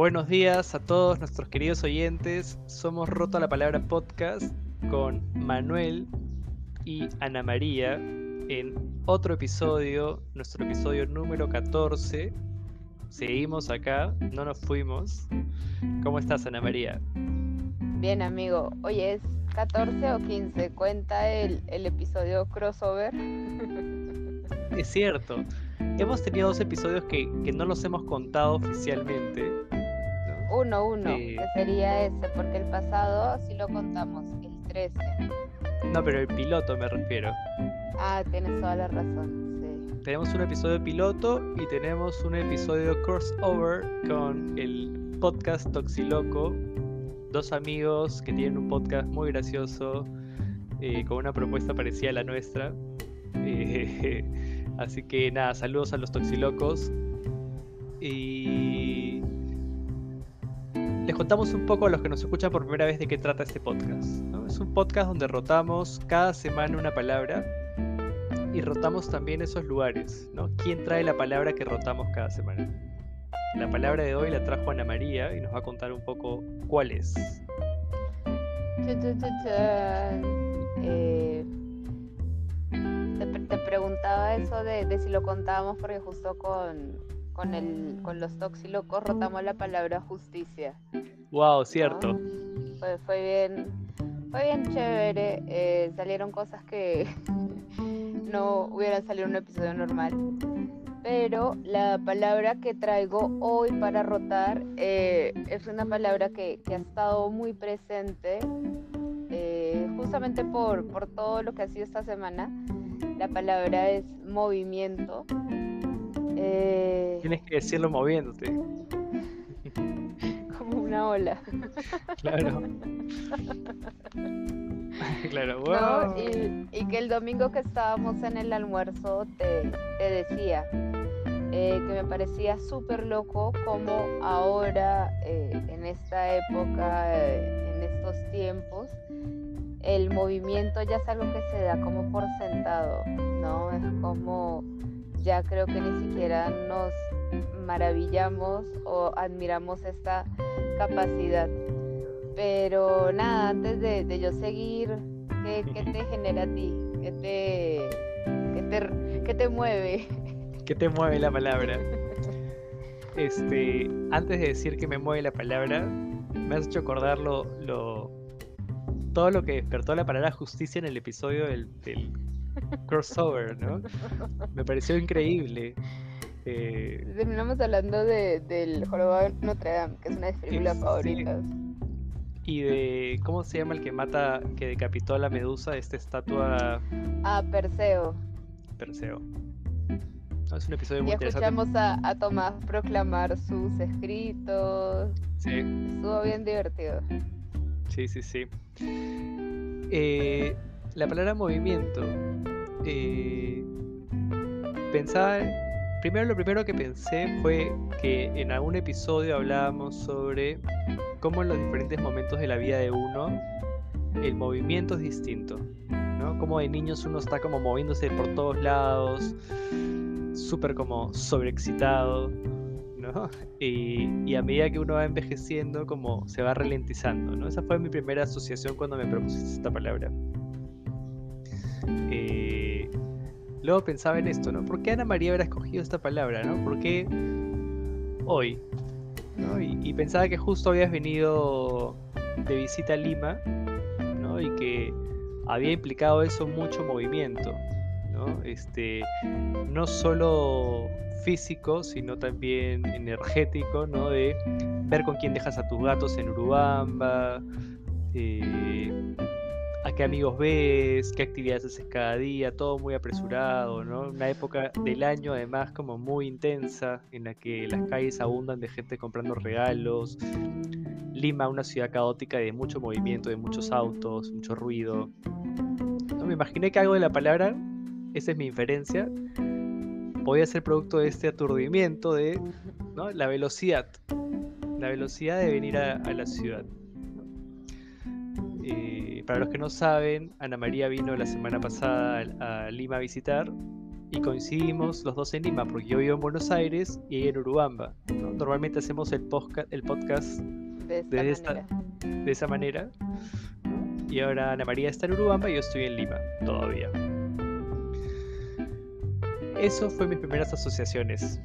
Buenos días a todos nuestros queridos oyentes. Somos Roto la Palabra Podcast con Manuel y Ana María en otro episodio, nuestro episodio número 14. Seguimos acá, no nos fuimos. ¿Cómo estás, Ana María? Bien, amigo. Hoy es 14 o 15. Cuenta el, el episodio crossover. Es cierto. Hemos tenido dos episodios que, que no los hemos contado oficialmente. ¿No? Uno, uno, Eh. que sería ese, porque el pasado sí lo contamos, el 13. No, pero el piloto me refiero. Ah, tienes toda la razón, sí. Tenemos un episodio piloto y tenemos un episodio crossover con el podcast Toxiloco. Dos amigos que tienen un podcast muy gracioso eh, con una propuesta parecida a la nuestra. Eh, así que nada, saludos a los Toxilocos. Y les contamos un poco a los que nos escuchan por primera vez de qué trata este podcast. ¿no? Es un podcast donde rotamos cada semana una palabra y rotamos también esos lugares, ¿no? ¿Quién trae la palabra que rotamos cada semana? La palabra de hoy la trajo Ana María y nos va a contar un poco cuál es. Eh, te, pre- te preguntaba eso de, de si lo contábamos porque justo con, con, el, con los toxilocos rotamos la palabra justicia. Wow, cierto. Fue, fue bien, fue bien chévere. eh, salieron cosas que no hubieran salido en un episodio normal. Pero la palabra que traigo hoy para rotar eh, es una palabra que, que ha estado muy presente eh, justamente por, por todo lo que ha sido esta semana. La palabra es movimiento. Eh, Tienes que decirlo moviéndote. como una ola. Claro. claro, ¿no? wow. Y, y que el domingo que estábamos en el almuerzo te, te decía eh, que me parecía súper loco como ahora, eh, en esta época, en estos tiempos, el movimiento ya es algo que se da como por sentado, ¿no? Es como ya creo que ni siquiera nos maravillamos o admiramos esta capacidad. Pero nada, antes de, de yo seguir, ¿qué, qué te genera a ti? ¿Qué te, qué te, qué te mueve? ¿Qué te mueve la palabra? Este, antes de decir que me mueve la palabra, me has hecho acordar lo, lo- todo lo que despertó la palabra justicia en el episodio del, del crossover, ¿no? Me pareció increíble. Eh, Terminamos hablando de, del jorobado de Notre Dame, que es una de mis películas Sí. favoritas. y de cómo se llama el que mata, que decapitó a la medusa, esta estatua Ah, Perseo. Perseo. No, es un episodio muy Y interesante. escuchamos a, a Tomás proclamar sus escritos. Sí. Estuvo bien divertido. Sí, sí, sí. Eh, la palabra movimiento. eh, pensaba. Primero, lo primero que pensé fue que en algún episodio hablábamos sobre cómo en los diferentes momentos de la vida de uno el movimiento es distinto. ¿no? Como de niños uno está como moviéndose por todos lados, súper como sobreexcitado. ¿no? Y, y a medida que uno va envejeciendo, como se va ralentizando, ¿no? Esa fue mi primera asociación cuando me propusiste esta palabra. Eh, luego pensaba en esto, ¿no? ¿Por qué Ana María habrá escogido esta palabra, ¿no? ¿Por qué hoy? Y, y pensaba que justo habías venido de visita a Lima, ¿no? Y que había implicado eso mucho movimiento, ¿no? Este, no solo físico, sino también energético, ¿no? De ver con quién dejas a tus gatos en Urubamba, eh, qué amigos ves, qué actividades haces cada día, todo muy apresurado, ¿no? Una época del año además como muy intensa, en la que las calles abundan de gente comprando regalos. Lima, una ciudad caótica de mucho movimiento, de muchos autos, mucho ruido. ¿No? Me imaginé que algo de la palabra, esa es mi inferencia, podía ser producto de este aturdimiento de ¿no? la velocidad, la velocidad de venir a la ciudad. ¿No? Para los que no saben, Ana María vino la semana pasada a, Lima a visitar y coincidimos los dos en Lima, porque yo vivo en Buenos Aires y ella en Urubamba. Normalmente hacemos el, podcast, el podcast de, esta de esa manera. Y ahora Ana María está en Urubamba y yo estoy en Lima todavía. Eso fue mis primeras asociaciones.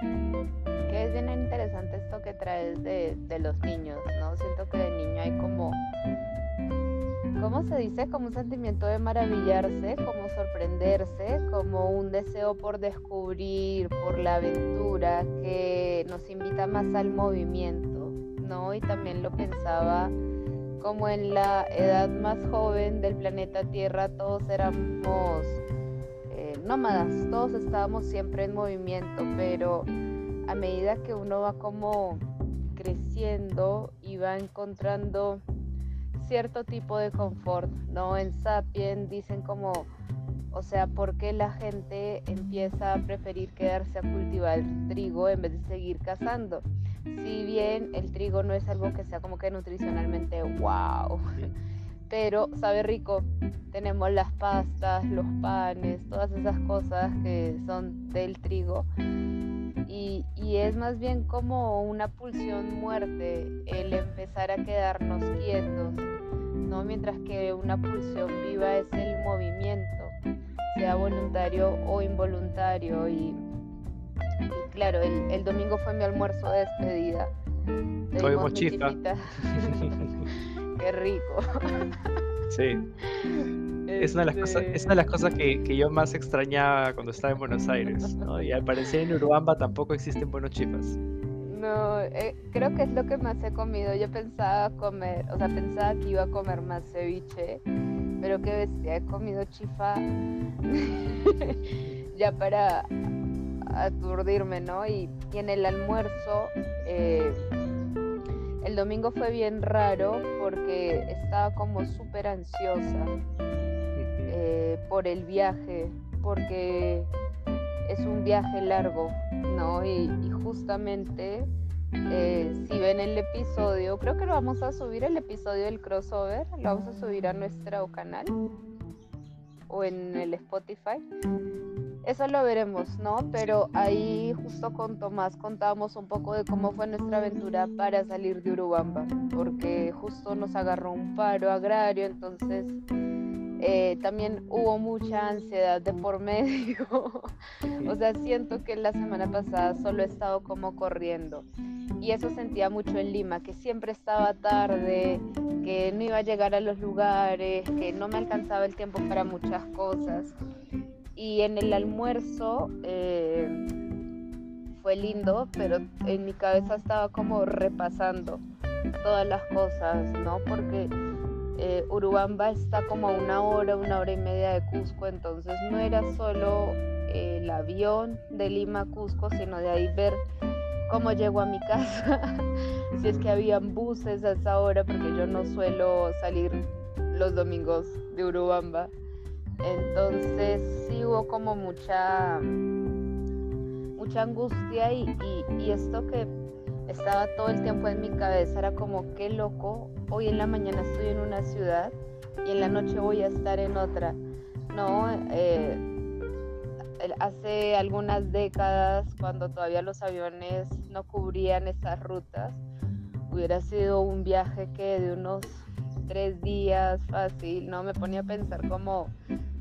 Que es bien interesante esto que traes de, de los niños, ¿no? Siento que de niño hay como ¿cómo se dice? Como un sentimiento de maravillarse, como sorprenderse, como un deseo por descubrir, por la aventura, que nos invita más al movimiento, ¿no? Y también lo pensaba como en la edad más joven del planeta Tierra, todos éramos eh, nómadas, todos estábamos siempre en movimiento, pero a medida que uno va como creciendo y va encontrando cierto tipo de confort, ¿no? En Sapien dicen como, o sea, ¿por qué la gente empieza a preferir quedarse a cultivar trigo en vez de seguir cazando? Si bien el trigo no es algo que sea como que nutricionalmente wow, pero sabe rico. Tenemos las pastas, los panes, todas esas cosas que son del trigo. Y, y, es más bien como una pulsión muerte el empezar a quedarnos quietos, Mientras que una pulsión viva es el movimiento, sea voluntario o involuntario. Y, claro, el, domingo fue mi almuerzo de despedida. Tuvimos chifa. Qué rico. Sí. Es una de las cosas, es una de las cosas que, que, yo más extrañaba cuando estaba en Buenos Aires. Y al parecer en Urubamba tampoco existen buenos chifas. No, eh, creo que es lo que más he comido. Yo pensaba comer, o sea, pensaba que iba a comer más ceviche, pero qué bestia, he comido chifa ya para aturdirme, ¿no? Y, en el almuerzo, eh, el domingo fue bien raro porque estaba como súper ansiosa eh, por el viaje, porque es un viaje largo, ¿no? Y, justamente, eh, si ven el episodio, creo que lo vamos a subir, el episodio del crossover, lo vamos a subir a nuestro canal o en el Spotify. Eso lo veremos, ¿no? Pero ahí justo con Tomás contábamos un poco de cómo fue nuestra aventura para salir de Urubamba, porque justo nos agarró un paro agrario, entonces eh, también hubo mucha ansiedad de por medio. o sea, siento que la semana pasada solo he estado como corriendo. Y eso sentía mucho en Lima, que siempre estaba tarde, que no iba a llegar a los lugares, que no me alcanzaba el tiempo para muchas cosas. Y en el almuerzo eh, fue lindo, pero en mi cabeza estaba como repasando todas las cosas, ¿no? Porque eh, Urubamba está como a una hora, una hora y media de Cusco, entonces no era solo eh, el avión de Lima a Cusco, sino de ahí ver cómo llego a mi casa, si es que habían buses a esa hora, porque yo no suelo salir los domingos de Urubamba. Entonces sí hubo como mucha, mucha angustia y, esto que estaba todo el tiempo en mi cabeza, era como, qué loco, hoy en la mañana estoy en una ciudad y en la noche voy a estar en otra. No, eh, hace algunas décadas, cuando todavía los aviones no cubrían esas rutas, hubiera sido un viaje que de unos tres días fácil, ¿no? Me ponía a pensar como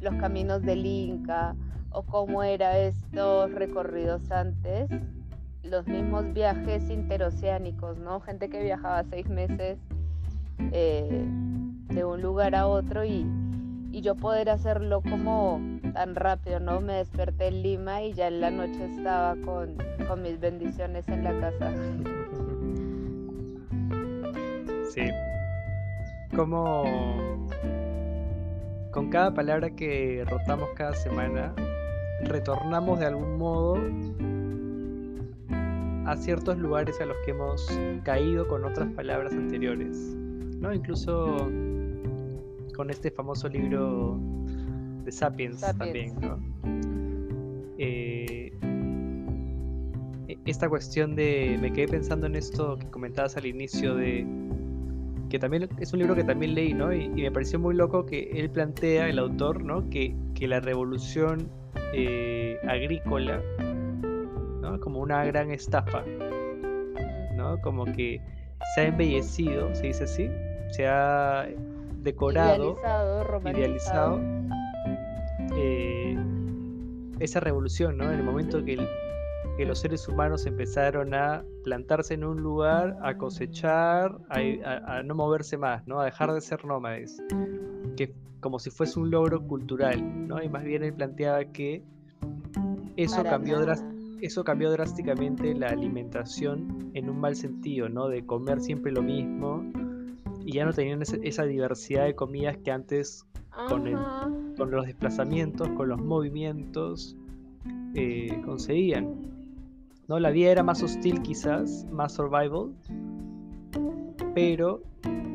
los caminos del Inca o cómo eran estos recorridos antes los mismos viajes interoceánicos, ¿no? Gente que viajaba seis meses eh, de un lugar a otro y, yo poder hacerlo como tan rápido, ¿no? Me desperté en Lima y ya en la noche estaba con, con mis bendiciones en la casa. Sí. Como con cada palabra que rotamos cada semana, retornamos de algún modo a ciertos lugares a los que hemos caído con otras palabras anteriores, ¿no? Incluso con este famoso libro de Sapiens, también, ¿no? Eh, e-, esta cuestión de, me quedé pensando en esto que comentabas al inicio de que también es un libro que también leí, ¿no? Y, me pareció muy loco que él plantea, el autor, ¿no? Que, que la revolución eh, agrícola, ¿no? Como una gran estafa, ¿no? Como que se ha embellecido, se dice así, se ha decorado, idealizado, eh, esa revolución, ¿no? En el momento que, que, los seres humanos empezaron a plantarse en un lugar, a cosechar, a, no moverse más, ¿no? A dejar de ser nómades, que como si fuese un logro cultural, ¿no? Y más bien él planteaba que eso cambió eso cambió drásticamente la alimentación en un mal sentido, ¿no? De comer siempre lo mismo y ya no tenían esa, diversidad de comidas que antes con, con, los desplazamientos, con los movimientos eh, conseguían. ¿No? La vida era más hostil quizás, más survival, pero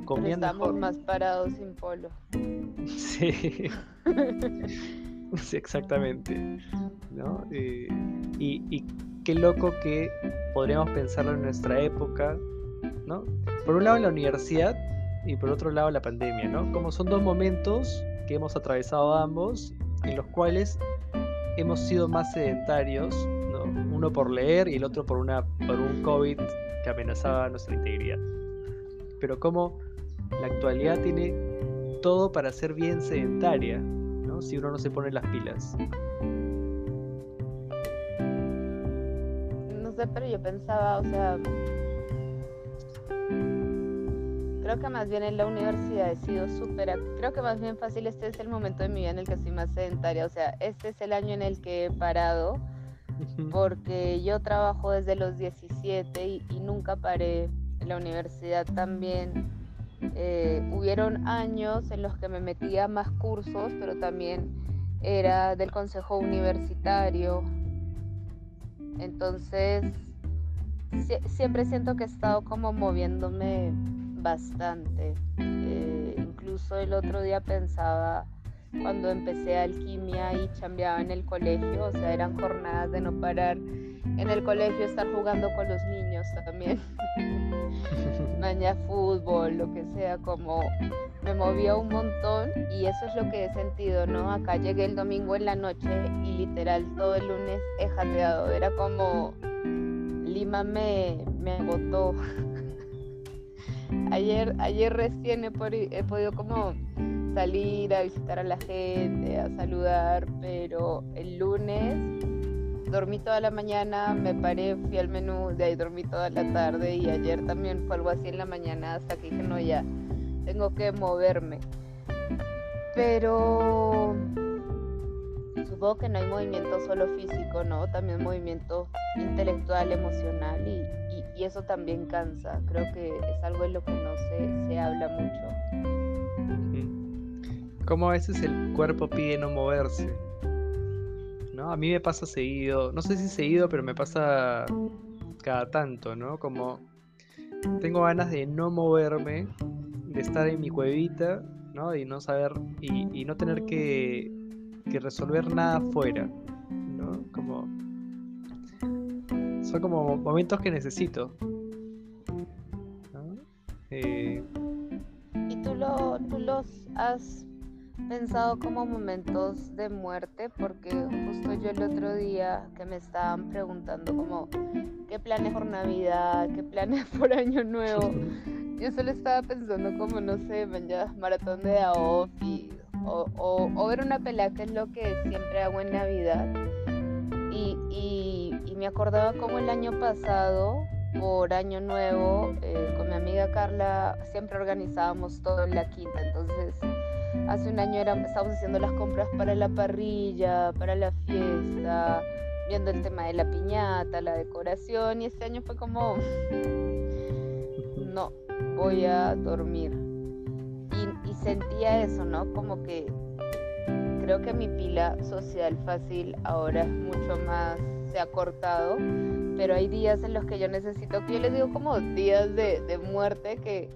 comían estamos más parados sin polo. Sí. sí, exactamente. ¿no? Eh, y, qué loco que podríamos pensarlo en nuestra época, ¿no? Por un lado la universidad y por otro lado la pandemia, ¿no? Como son dos momentos que hemos atravesado ambos, en los cuales hemos sido más sedentarios. Uno por leer y el otro por, una, por un COVID que amenazaba nuestra integridad. Pero como la actualidad tiene todo para ser bien sedentaria, ¿no? Si uno no se pone las pilas. pero yo pensaba, o sea, creo que más bien en la universidad he sido súper, creo que más bien fácil, este es el momento de mi vida en el que estoy más sedentaria, o sea, este es el año en el que he parado, porque yo trabajo desde los 17 y, nunca paré en la universidad también. Eh, hubieron años en los que me metía más cursos, pero también era del consejo universitario, entonces, siempre siento que he estado como moviéndome bastante. Eh, incluso el otro día pensaba cuando empecé alquimia y chambeaba en el colegio, o sea, eran jornadas de no parar en el colegio, estar jugando con los niños también. Mañana fútbol, lo que sea, como me movía un montón y eso es lo que he sentido, ¿no? Acá llegué el domingo en la noche y literal todo el lunes he jateado. Era como Lima me, me agotó. ayer, ayer recién he, he podido como salir a visitar a la gente, a saludar, pero el lunes dormí toda la mañana, me paré, fui al menú, de ahí dormí toda la tarde y ayer también fue algo así en la mañana hasta que dije, no, ya, tengo que moverme. Pero supongo que no hay movimiento solo físico, ¿no? También movimiento intelectual, emocional y, eso también cansa. Creo que es algo en lo que no se, se habla mucho. Como a veces el cuerpo pide no moverse. ¿No? A mí me pasa seguido, no sé si seguido, pero me pasa cada tanto, ¿no? Como tengo ganas de no moverme de estar en mi cuevita, ¿no? Y no saber, y, no tener que, resolver nada afuera, ¿no? Como... Son como momentos que necesito. Eh, ¿Y tú, lo, tú los has pensado como momentos de muerte? Porque justo yo el otro día que me estaban preguntando como qué planes por Navidad, qué planes por Año Nuevo. Yo solo estaba pensando como, no sé, ya maratón de AOF o, o, ver una pelea, que es lo que siempre hago en Navidad. Y, y, me acordaba como el año pasado, por Año Nuevo, eh, con mi amiga Carla, siempre organizábamos todo en la quinta. Entonces, hace un año estábamos haciendo las compras para la parrilla, para la fiesta, viendo el tema de la piñata, la decoración. Y este año fue como, no, voy a dormir. Y, sentía eso, ¿no? Como que creo que mi pila social fácil ahora es mucho más, se ha cortado, pero hay días en los que yo necesito, que yo les digo como días de, de muerte que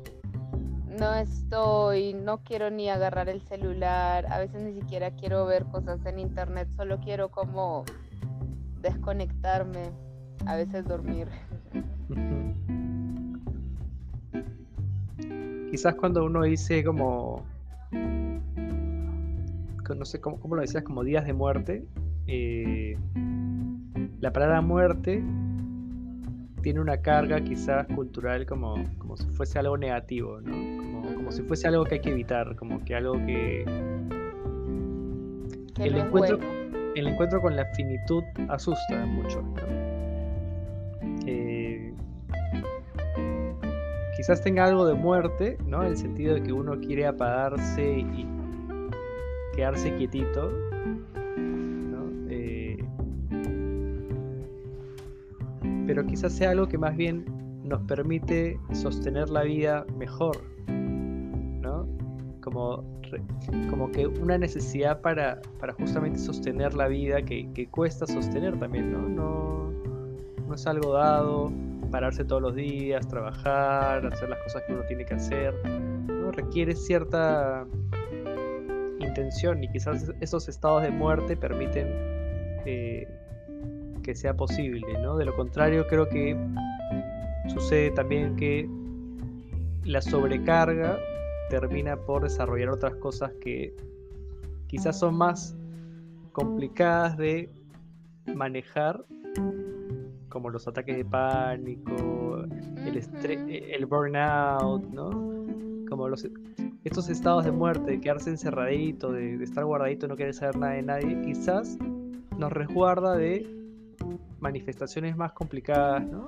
no estoy, no quiero ni agarrar el celular, a veces ni siquiera quiero ver cosas en internet, solo quiero como desconectarme, a veces dormir. quizás cuando uno dice como, no sé cómo, lo decías, como días de muerte, eh, la palabra muerte tiene una carga quizás cultural como, como si fuese algo negativo, ¿no? Como, como si fuese algo que hay que evitar, como que algo que... el, encuentro, el encuentro con la finitud asusta mucho. Eh, quizás tenga algo de muerte, ¿no? En el sentido de que uno quiere apagarse y quedarse quietito, pero quizás sea algo que más bien nos permite sostener la vida mejor, ¿no? Como, como que una necesidad para, para justamente sostener la vida que, cuesta sostener también, ¿no? ¿no? No es algo dado, pararse todos los días, trabajar, hacer las cosas que uno tiene que hacer, ¿no? Requiere cierta intención y quizás esos estados de muerte permiten eh, que sea posible, ¿no? De lo contrario, creo que sucede también que la sobrecarga termina por desarrollar otras cosas que quizás son más complicadas de manejar, como los ataques de pánico, el, el burnout, ¿no? Como los, estos estados de muerte, de quedarse encerradito, de, de estar guardadito, no querer saber nada de nadie, quizás nos resguarda de manifestaciones más complicadas, ¿no?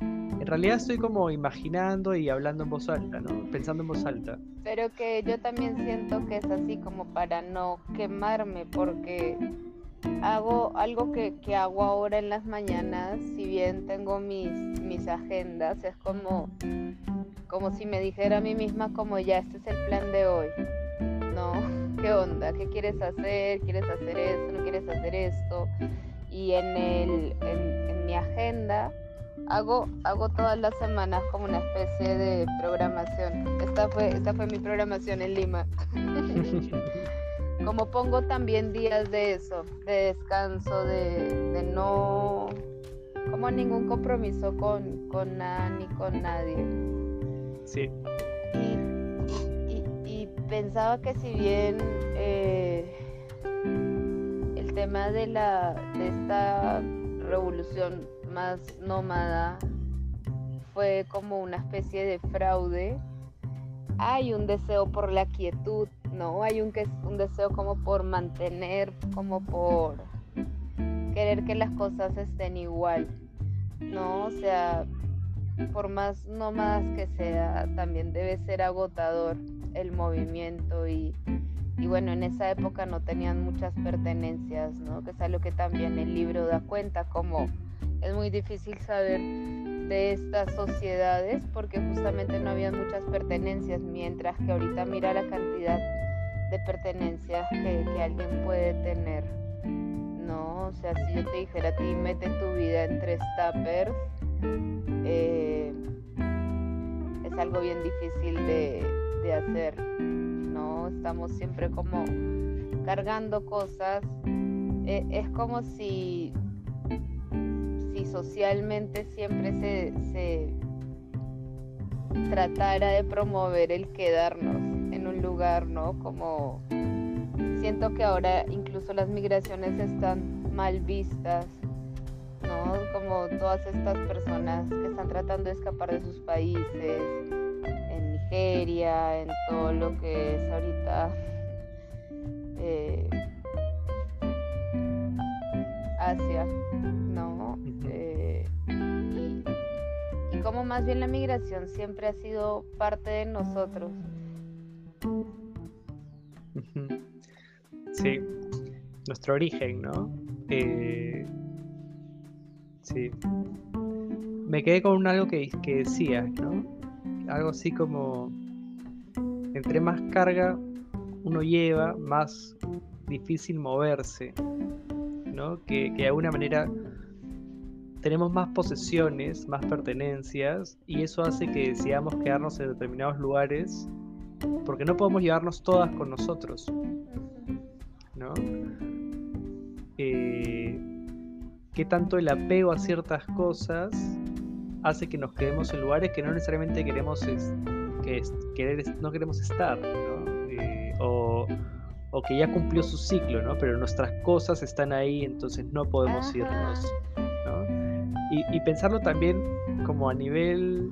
En realidad estoy como imaginando y hablando en voz alta, ¿no? Pensando en voz alta. Pero que yo también siento que es así como para no quemarme, porque hago algo que, hago ahora en las mañanas, si bien tengo mis, mis agendas, es como, como si me dijera a mí misma como ya, este es el plan de hoy. ¿No? ¿Qué onda? ¿Qué quieres hacer? ¿Quieres hacer esto? ¿No quieres hacer esto? Y en, el, en, mi agenda hago, hago todas las semanas como una especie de programación. Esta fue, esta fue mi programación en Lima. como pongo también días de eso, de descanso, de, no, como ningún compromiso con, con nada ni con nadie. Sí. Y, pensaba que si bien eh, tema de, la, de esta revolución más nómada fue como una especie de fraude. Hay un deseo por la quietud, ¿no? Hay un, un deseo como por mantener, como por querer que las cosas estén igual, ¿no? O sea, por más nómadas que sea, también debe ser agotador el movimiento y y bueno, en esa época no tenían muchas pertenencias, ¿no? Que es algo que también el libro da cuenta, como es muy difícil saber de estas sociedades porque justamente no había muchas pertenencias, mientras que ahorita mira la cantidad de pertenencias que, alguien puede tener, ¿no? O sea, si yo te dijera a ti, mete tu vida en tres tuppers, eh, es algo bien difícil de, de hacer. Estamos siempre como cargando cosas. E, es como si, si socialmente siempre se, se tratara de promover el quedarnos en un lugar, ¿no? Como siento que ahora incluso las migraciones están mal vistas, ¿no? Como todas estas personas que están tratando de escapar de sus países, todo lo que es ahorita eh, Asia, ¿no? Eh, y, como más bien la migración siempre ha sido parte de nosotros. Sí, nuestro origen, ¿no? Eh, sí. Me quedé con algo que, que decías, ¿no? Algo así como, entre más carga uno lleva, más difícil moverse, ¿no? Que, de alguna manera tenemos más posesiones, más pertenencias, y eso hace que decidamos quedarnos en determinados lugares porque no podemos llevarnos todas con nosotros, ¿no? Eh, ¿Qué tanto el apego a ciertas cosas hace que nos quedemos en lugares que no necesariamente queremos que querer, no queremos estar, ¿no? Eh, o, o que ya cumplió su ciclo, ¿no? Pero nuestras cosas están ahí, entonces no podemos irnos, Y, pensarlo también como a nivel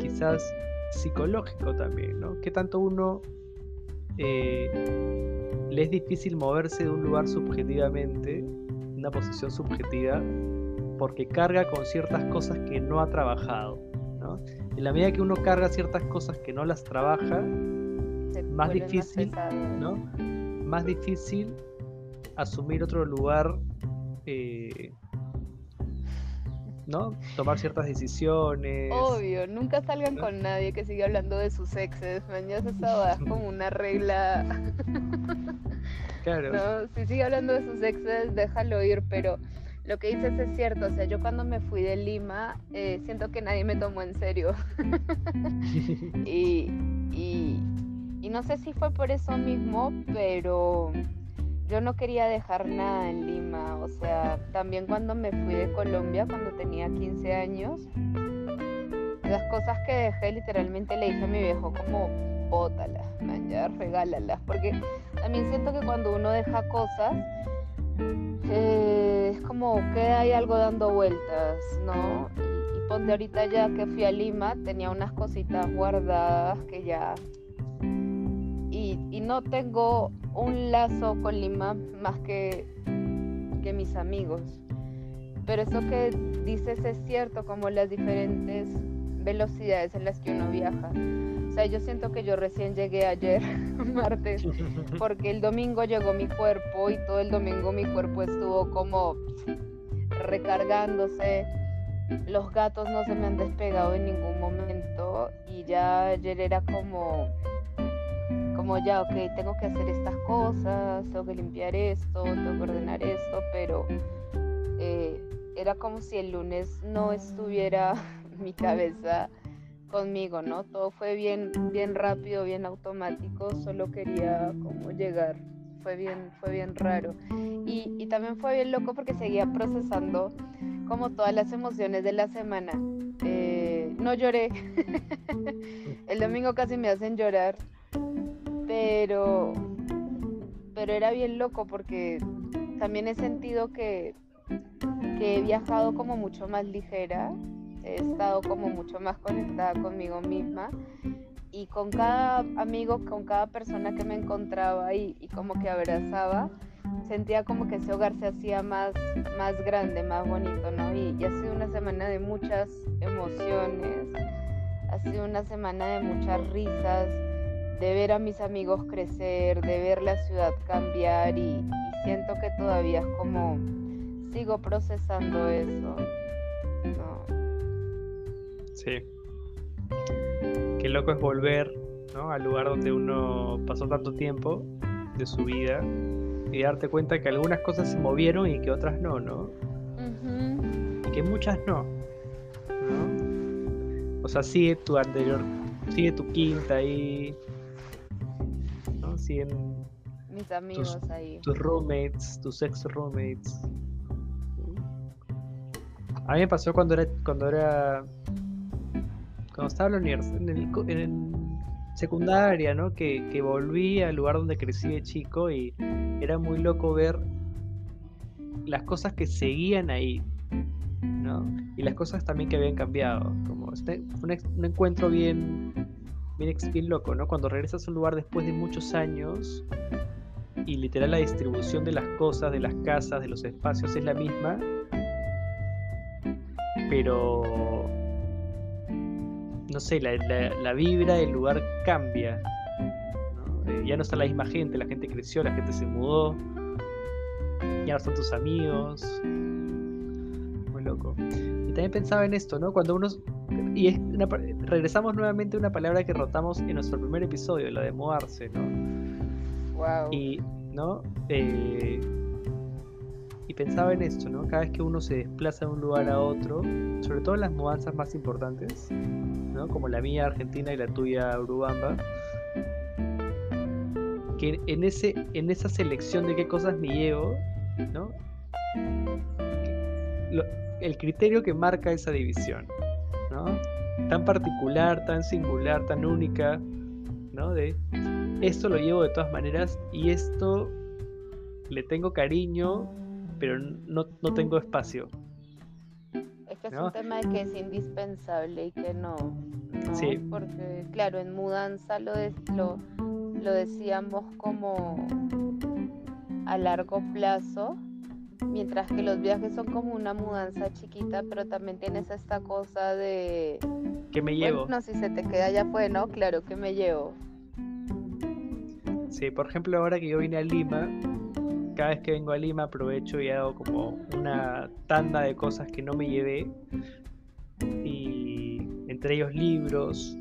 quizás psicológico también, ¿no? ¿Qué tanto uno eh, le es difícil moverse de un lugar subjetivamente, una posición subjetiva, porque carga con ciertas cosas que no ha trabajado, ¿no? En la medida que uno carga ciertas cosas que no las trabaja, más difícil, ¿no? Más difícil asumir otro lugar, eh, ¿no? Tomar ciertas decisiones. Obvio, nunca salgan con nadie que siga hablando de sus exes, mañana es como una regla. claro. ¿no? Si sigue hablando de sus exes, déjalo ir, pero lo que dices es cierto, o sea, yo cuando me fui de Lima, eh, siento que nadie me tomó en serio. y, y no sé si fue por eso mismo, pero yo no quería dejar nada en Lima. O sea, también cuando me fui de Colombia, cuando tenía 15 años, las cosas que dejé literalmente le dije a mi viejo como bótalas, man, ya regálalas. Porque también siento que cuando uno deja cosas, eh, es como que hay algo dando vueltas, ¿no? Y, y ponte ahorita ya que fui a Lima, tenía unas cositas guardadas que ya y, no tengo un lazo con Lima más que, que mis amigos. Pero eso que dices es cierto, como las diferentes velocidades en las que uno viaja. O sea, yo siento que yo recién llegué ayer, martes, porque el domingo llegó mi cuerpo y todo el domingo mi cuerpo estuvo como recargándose. Los gatos no se me han despegado en ningún momento y ya ayer era como como ya, ok, tengo que hacer estas cosas, tengo que limpiar esto, tengo que ordenar esto, pero eh, era como si el lunes no estuviera mi cabeza conmigo, ¿no? Todo fue bien, bien rápido, bien automático, solo quería como llegar, fue bien, fue bien raro. Y, y también fue bien loco porque seguía procesando como todas las emociones de la semana. Eh, no lloré, el domingo casi me hacen llorar, pero, pero era bien loco porque también he sentido que, que he viajado como mucho más ligera, he estado como mucho más conectada conmigo misma y con cada amigo, con cada persona que me encontraba y, y, como que abrazaba, sentía como que ese hogar se hacía más, más grande, más bonito, ¿no? Y, y, ha sido una semana de muchas emociones, ha sido una semana de muchas risas, de ver a mis amigos crecer, de ver la ciudad cambiar y, siento que todavía es como sigo procesando eso. Sí. Qué loco es volver ¿no? al lugar donde uno pasó tanto tiempo de su vida y darte cuenta que algunas cosas se movieron y que otras no, ¿no? Y que muchas no. ¿no? O sea, sigue tu anterior, sigue tu quinta ahí, mis amigos tus, ahí. Tus roommates, tus ex roommates. A mí me pasó cuando era cuando era cuando estaba en en, secundaria, ¿no? Que, que, volví al lugar donde crecí de chico y era muy loco ver las cosas que seguían ahí, ¿no? Y las cosas también que habían cambiado. Como este, un, un encuentro bien bien, loco, ¿no? Cuando regresas a un lugar después de muchos años y literal la distribución de las cosas, de las casas, de los espacios es la misma, pero no sé, la, vibra del lugar cambia. Eh, ya no está la misma gente, la gente creció, la gente se mudó, ya no están tus amigos. Muy loco. Y también pensaba en esto, ¿no? Cuando uno y es regresamos nuevamente a una palabra que rotamos en nuestro primer episodio, la de mudarse, ¿no? Wow. Y, ¿no? Eh, y pensaba en esto, ¿no? Cada vez que uno se desplaza de un lugar a otro, sobre todo en las mudanzas más importantes, ¿no? Como la mía Argentina y la tuya Urubamba, que en, ese, en esa selección de qué cosas me llevo, ¿no? el criterio que marca esa división, Tan particular, tan singular, tan única, ¿no? De esto lo llevo de todas maneras y esto le tengo cariño, pero no, no tengo espacio. Es que es un tema de que es indispensable y que no. Sí. Porque, claro, en mudanza lo, lo, lo decíamos como a largo plazo, mientras que los viajes son como una mudanza chiquita, pero también tienes esta cosa de... Que me llevo. no, si se te queda ya fue, ¿no? Claro que me llevo. Sí, por ejemplo, ahora que yo vine a Lima, cada vez que vengo a Lima aprovecho y hago como una tanda de cosas que no me llevé. Y entre ellos libros.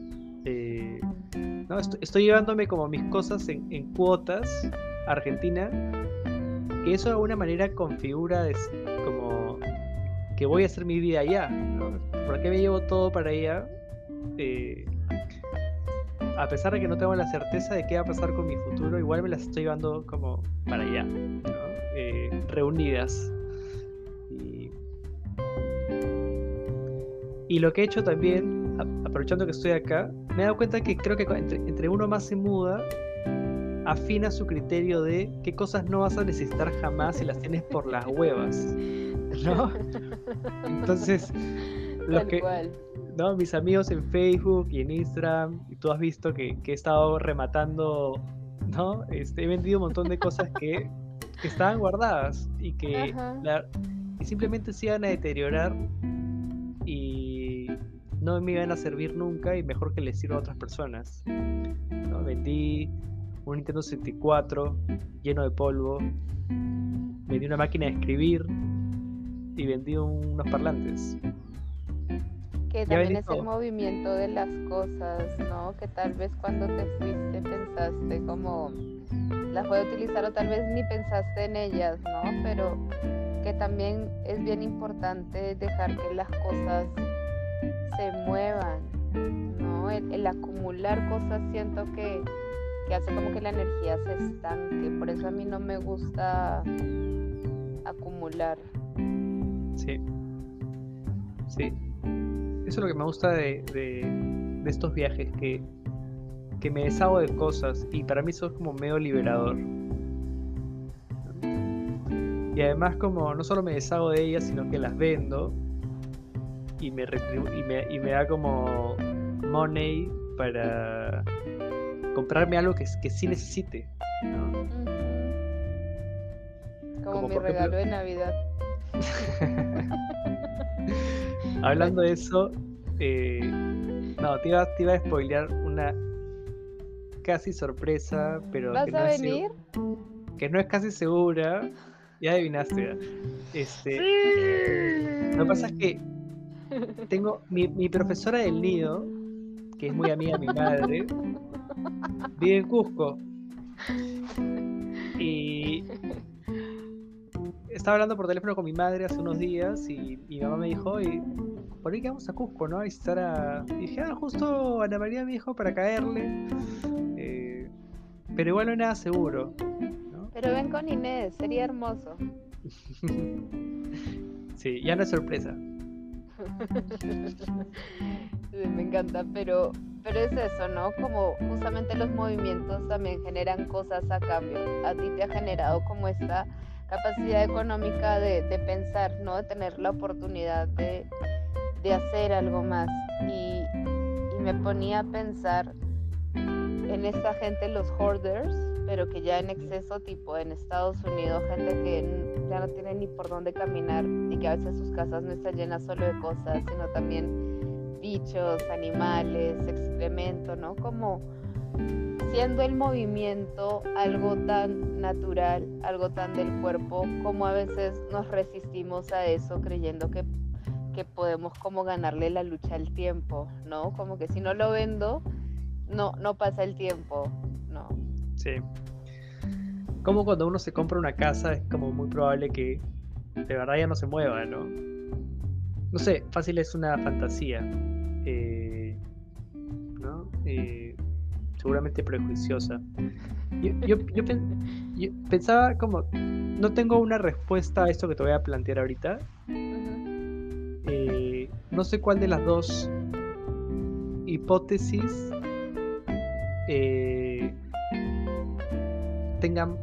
Eh, no, estoy, llevándome como mis cosas en, cuotas a Argentina. Que eso de alguna manera configura como que voy a hacer mi vida allá. ¿Por qué me llevo todo para allá? Eh, a pesar de que no tengo la certeza de qué va a pasar con mi futuro, igual me las estoy llevando como para allá, eh, reunidas. Y, lo que he hecho también, aprovechando que estoy acá, me he dado cuenta que creo que entre, uno más se muda, afina su criterio de qué cosas no vas a necesitar jamás si las tienes por las huevas. ¿No? Entonces, lo que, ¿no? Mis amigos en Facebook y en Instagram, y tú has visto que, he estado rematando, ¿no? Este, he vendido un montón de cosas que, estaban guardadas y que simplemente se iban a deteriorar y no me iban a servir nunca y mejor que les sirva a otras personas. ¿no? Vendí un Nintendo 64 lleno de polvo, vendí una máquina de escribir y vendí unos parlantes que también es el movimiento de las cosas, ¿no? Que tal vez cuando te fuiste pensaste como las voy a utilizar o tal vez ni pensaste en ellas, ¿no? Pero que también es bien importante dejar que las cosas se muevan, ¿no? El, acumular cosas siento que, que hace como que la energía se estanque, por eso a mí no me gusta acumular. Sí. Sí, eso es lo que me gusta de, estos viajes, que, que, me deshago de cosas y para mí eso es como medio liberador. Y además como no solo me deshago de ellas, sino que las vendo y me, y me, y me da como money para comprarme algo que, que sí necesite. Como, mi regalo de Navidad. Hablando de eso, eh, no, te iba, te iba, a spoilear una casi sorpresa, pero. ¿Vas que a venir? que no es casi segura. Ya adivinaste. Este, Lo que pasa es que tengo mi, mi profesora del nido, que es muy amiga de mi madre, vive en Cusco. Y estaba hablando por teléfono con mi madre hace unos días y mi mamá me dijo, y por ahí que vamos a Cusco, ¿no? A visitar a... Y dije, ah, justo Ana María me dijo para caerle. Eh, pero igual no es nada seguro. Pero ven con Inés, sería hermoso. sí, ya no es sorpresa. me encanta, pero, pero es eso, ¿no? Como justamente los movimientos también generan cosas a cambio. A ti te ha generado como esta capacidad económica de, de pensar, ¿no? De tener la oportunidad de, de hacer algo más. Y, me ponía a pensar en esta gente, los hoarders, pero que ya en exceso, tipo en Estados Unidos, gente que ya no tiene ni por dónde caminar y que a veces sus casas no están llenas solo de cosas, sino también bichos, animales, excremento, ¿no? Como siendo el movimiento algo tan natural, algo tan del cuerpo, como a veces nos resistimos a eso creyendo que que podemos como ganarle la lucha al tiempo, ¿no? Como que si no lo vendo, no, no pasa el tiempo, ¿no? Sí. Como cuando uno se compra una casa es como muy probable que de verdad ya no se mueva, ¿no? No sé, fácil es una fantasía, eh, ¿no? Eh, seguramente prejuiciosa. Yo, yo, pensaba como, no tengo una respuesta a esto que te voy a plantear ahorita, no sé cuál de las dos hipótesis eh, tengan,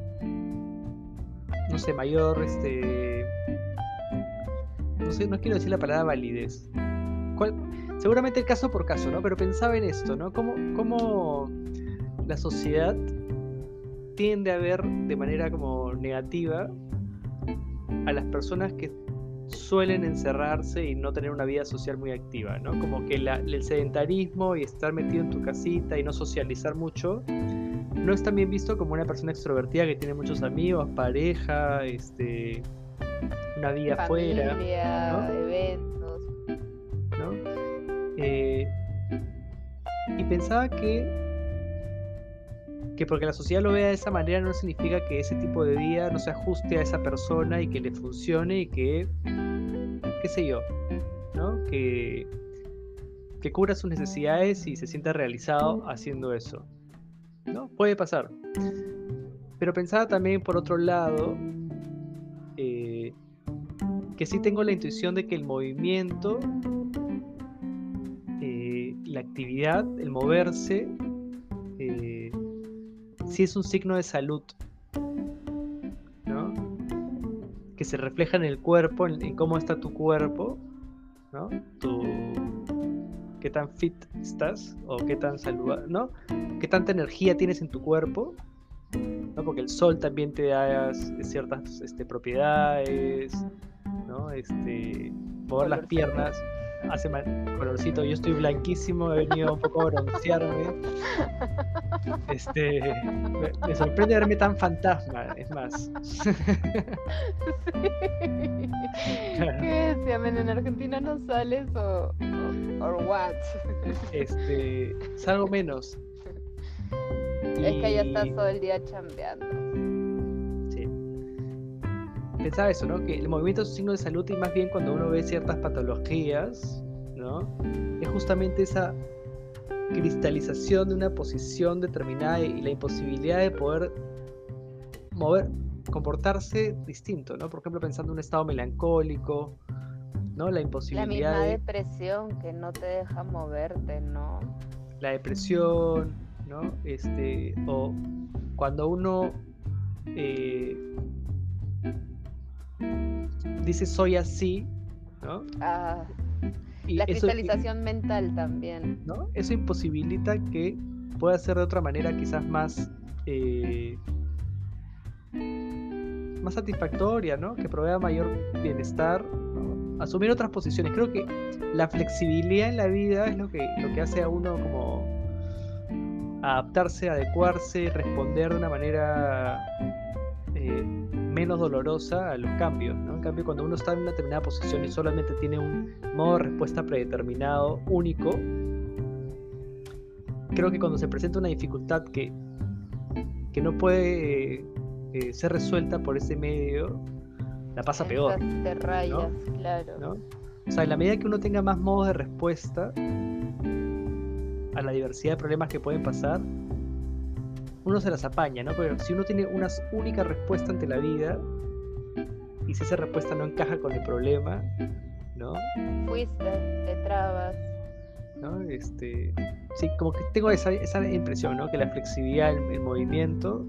no sé, mayor, este, no sé, no quiero decir la palabra validez. Seguramente el caso por caso, ¿no? Pero pensaba en esto, ¿no? ¿Cómo, cómo la sociedad tiende a ver de manera como negativa a las personas que suelen encerrarse y no tener una vida social muy activa, ¿no? Como que el sedentarismo y estar metido en tu casita y no socializar mucho no es también visto como una persona extrovertida que tiene muchos amigos, pareja, este, una vida afuera, ¿no? eventos, ¿no? Eh, y pensaba que que porque la sociedad lo vea de esa manera no significa que ese tipo de vida no se ajuste a esa persona y que le funcione y que, qué sé yo, ¿no? Que, que cubra sus necesidades y se sienta realizado haciendo eso. ¿No? Puede pasar. Pero pensaba también por otro lado eh, que sí tengo la intuición de que el movimiento, eh, la actividad, el moverse, si es un signo de salud, ¿no? Que se refleja en el cuerpo, en, cómo está tu cuerpo, ¿no? Tu, qué tan fit estás o qué tan saludable, ¿no? Qué tanta energía tienes en tu cuerpo, ¿no? Porque el sol también te da ciertas este, propiedades, ¿no? Este, mover las piernas hace mal colorcito. Yo estoy blanquísimo, he venido un poco a broncearme. Este, me, sorprende verme tan fantasma, es más. ¿Qué decían? ¿En Argentina no sales o, o what? Este, salgo menos. Es que ya estás todo el día chambeando. Pensaba eso, ¿no? Que el movimiento es un signo de salud y más bien cuando uno ve ciertas patologías, ¿no? Es justamente esa cristalización de una posición determinada y la imposibilidad de poder mover, comportarse distinto, ¿no? Por ejemplo, pensando en un estado melancólico, ¿no? La imposibilidad. La misma depresión que no te deja moverte, ¿no? La depresión, ¿no? Este, o cuando uno eh, dice soy así, ¿no? Ah la cristalización mental también. ¿no? Eso imposibilita que pueda ser de otra manera quizás más, eh, más satisfactoria, ¿no? que provea mayor bienestar, asumir otras posiciones. Creo que la flexibilidad en la vida es lo que, lo que hace a uno como adaptarse, adecuarse, responder de una manera eh, menos dolorosa a los cambios. ¿no? En cambio, cuando uno está en una determinada posición y solamente tiene un modo de respuesta predeterminado, único, creo que cuando se presenta una dificultad que, que no puede eh, ser resuelta por ese medio, la pasa peor. Te rayas, claro. O sea, en la medida que uno tenga más modos de respuesta a la diversidad de problemas que pueden pasar, uno se las apaña, ¿no? Pero si uno tiene una única respuesta ante la vida y si esa respuesta no encaja con el problema, ¿no? Fuiste, te trabas. ¿No? Este, sí, como que tengo esa, esa impresión, ¿no? Que la flexibilidad, el, movimiento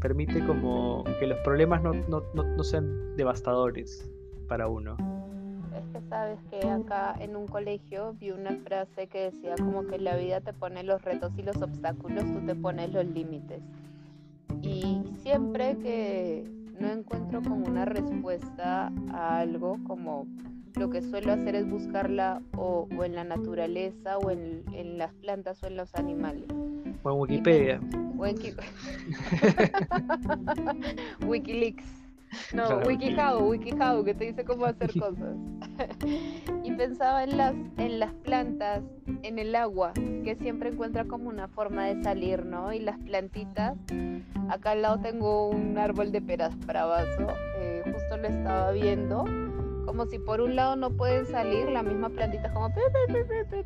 permite como que los problemas no, no, no sean devastadores para uno sabes que acá en un colegio vi una frase que decía como que la vida te pone los retos y los obstáculos, tú te pones los límites. Y siempre que no encuentro como una respuesta a algo, como lo que suelo hacer es buscarla o, en la naturaleza o en, en, las plantas o en los animales. O en Wikipedia. O en Wikileaks. No, WikiHow, WikiHow, que te dice cómo hacer cosas. y pensaba en las, en las plantas, en el agua, que siempre encuentra como una forma de salir, ¿no? Y las plantitas, acá al lado tengo un árbol de peras bravazo, eh, justo lo estaba viendo, como si por un lado no pueden salir, la misma plantita como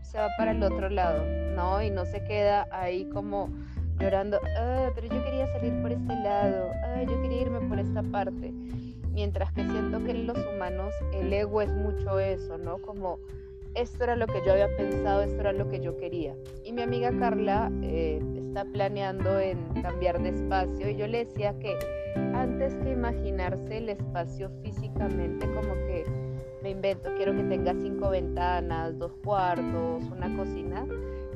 se va para el otro lado, ¿no? Y no se queda ahí como llorando, ah, pero yo quería salir por este lado, ah, yo quería irme por esta parte. Mientras que siento que en los humanos el ego es mucho eso, ¿no? Como esto era lo que yo había pensado, esto era lo que yo quería. Y mi amiga Carla eh, está planeando en cambiar de espacio y yo le decía que antes que imaginarse el espacio físicamente como que me invento, quiero que tenga cinco ventanas, dos cuartos, una cocina,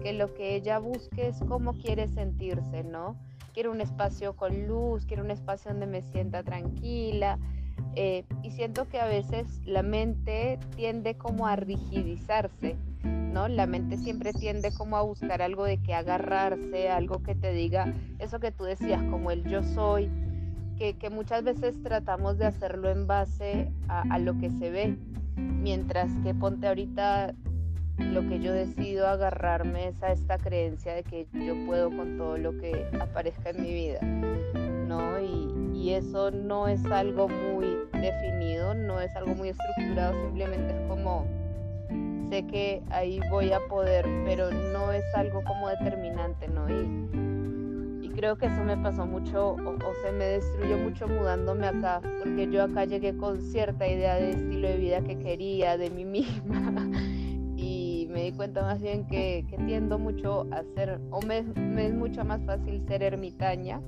que lo que ella busque es cómo quiere sentirse, ¿no? Quiero un espacio con luz, quiero un espacio donde me sienta tranquila. Eh, y siento que a veces la mente tiende como a rigidizarse, ¿no? La mente siempre tiende como a buscar algo de que agarrarse, algo que te diga eso que tú decías, como el yo soy, que, muchas veces tratamos de hacerlo en base a, a lo que se ve, mientras que ponte ahorita lo que yo decido agarrarme es a esta creencia de que yo puedo con todo lo que aparezca en mi vida, ¿no? Y, eso no es algo muy definido, no es algo muy estructurado, simplemente es como sé que ahí voy a poder, pero no es algo como determinante, ¿no? Y, y creo que eso me pasó mucho, o, o, se me destruyó mucho mudándome acá, porque yo acá llegué con cierta idea de estilo de vida que quería, de mí misma me di cuenta más bien que, tiendo mucho a ser, o me, es mucho más fácil ser ermitaña,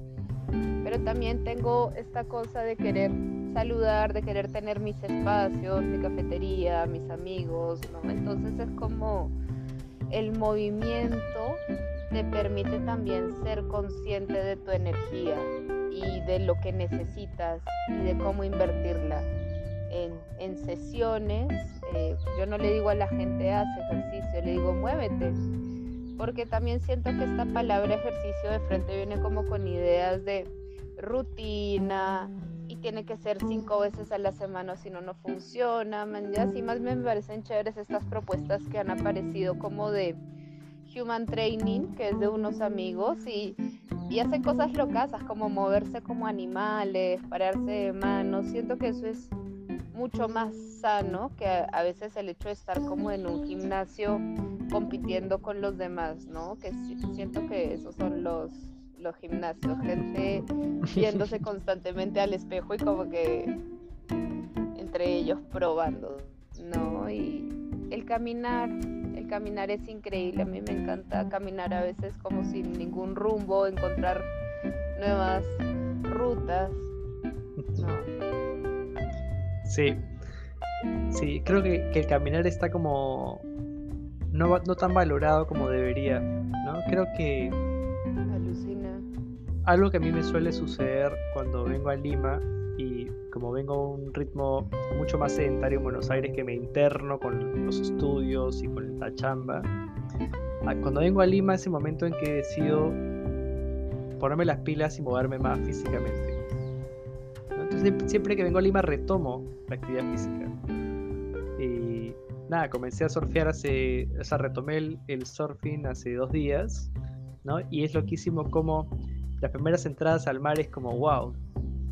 pero también tengo esta cosa de querer saludar, de querer tener mis espacios, mi cafetería, mis amigos, ¿no? Entonces es como el movimiento te permite también ser consciente de tu energía y de lo que necesitas y de cómo invertirla en, sesiones, eh, yo no le digo a la gente hace ejercicio, le digo muévete, porque también siento que esta palabra ejercicio de frente viene como con ideas de rutina y tiene que ser cinco veces a la semana, si no, no funciona. Y así más me parecen chéveres estas propuestas que han aparecido como de Human Training, que es de unos amigos, y, y hacen cosas locas, como moverse como animales, pararse de manos. Siento que eso es mucho más sano que a, veces el hecho de estar como en un gimnasio compitiendo con los demás, ¿no? Que siento que esos son los, los gimnasios, gente viéndose constantemente al espejo y como que entre ellos probando, ¿no? Y el caminar, el caminar es increíble, a mí me encanta caminar a veces como sin ningún rumbo, encontrar nuevas rutas, ¿no? Sí. Sí, creo que, el caminar está como no, no tan valorado como debería, ¿no? Creo que alucina. Algo que a mí me suele suceder cuando vengo a Lima y como vengo a un ritmo mucho más sedentario en Buenos Aires que me interno con los estudios y con la chamba. Cuando vengo a Lima es el momento en que decido ponerme las pilas y moverme más físicamente siempre que vengo a Lima retomo la actividad física. Y nada, comencé a surfear hace, o sea, retomé el, surfing hace dos días, ¿no? Y es loquísimo como las primeras entradas al mar es como, wow,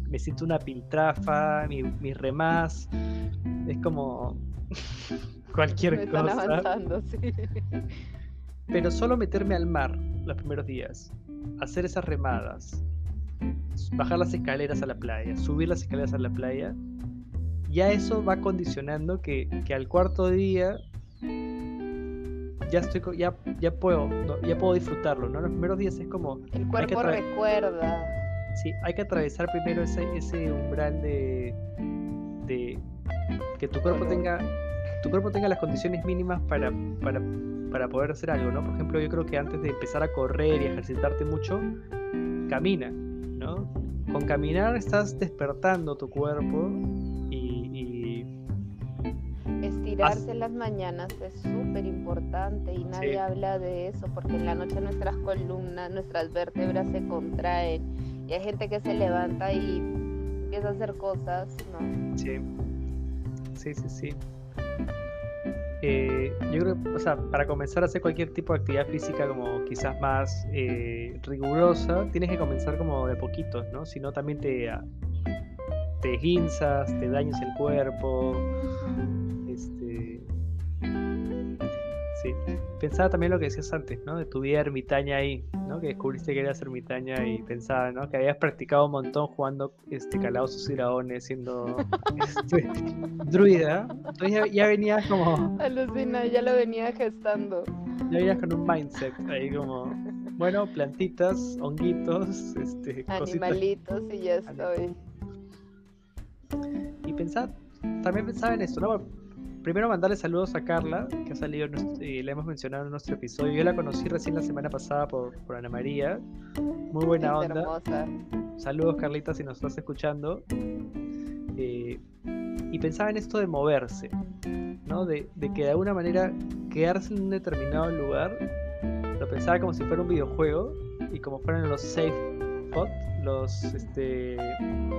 me siento una piltrafa, mis mi remás, es como cualquier cosa. Pero solo meterme al mar los primeros días, hacer esas remadas, bajar las escaleras a la playa, subir las escaleras a la playa, ya eso va condicionando que, al cuarto día ya estoy ya, ya puedo ya puedo disfrutarlo no los primeros días es como el cuerpo recuerda. sí hay que atravesar primero ese, ese umbral de, de que tu cuerpo tenga tu cuerpo tenga las condiciones mínimas para, para, para poder hacer algo no por ejemplo yo creo que antes de empezar a correr y ejercitarte mucho camina con caminar estás despertando tu cuerpo y... Estirarse en las mañanas es súper importante y nadie habla de eso porque en la noche nuestras columnas, nuestras vértebras se contraen y hay gente que se levanta y empieza a hacer cosas, ¿no? Sí, sí, sí, sí. Eh, yo creo, o sea, para comenzar a hacer cualquier tipo de actividad física como quizás más eh, rigurosa, tienes que comenzar como de poquitos, ¿no? Si no, también te, te guinzas, te dañas el cuerpo. Pensaba también lo que decías antes, ¿no? De tu vida ermitaña ahí, ¿no? Que descubriste que eras ermitaña y pensaba, ¿no? Que habías practicado un montón jugando este calabozos y dragones, siendo este, druida. Entonces ya, venías como. Alucina, ya lo venía gestando. Ya venías con un mindset ahí como. Bueno, plantitas, honguitos, este, animalitos y ya estoy. Y pensad, también pensaba en esto, ¿no? Primero mandarle saludos a Carla, que ha salido, y le hemos mencionado en nuestro episodio. Yo la conocí recién la semana pasada por, por Ana María. Muy buena onda. Hermosa. Saludos Carlita si nos estás escuchando. Eh, y pensaba en esto de moverse, ¿no? De, que de alguna manera quedarse en un determinado lugar, lo pensaba como si fuera un videojuego y como fueran los safe spots, los este,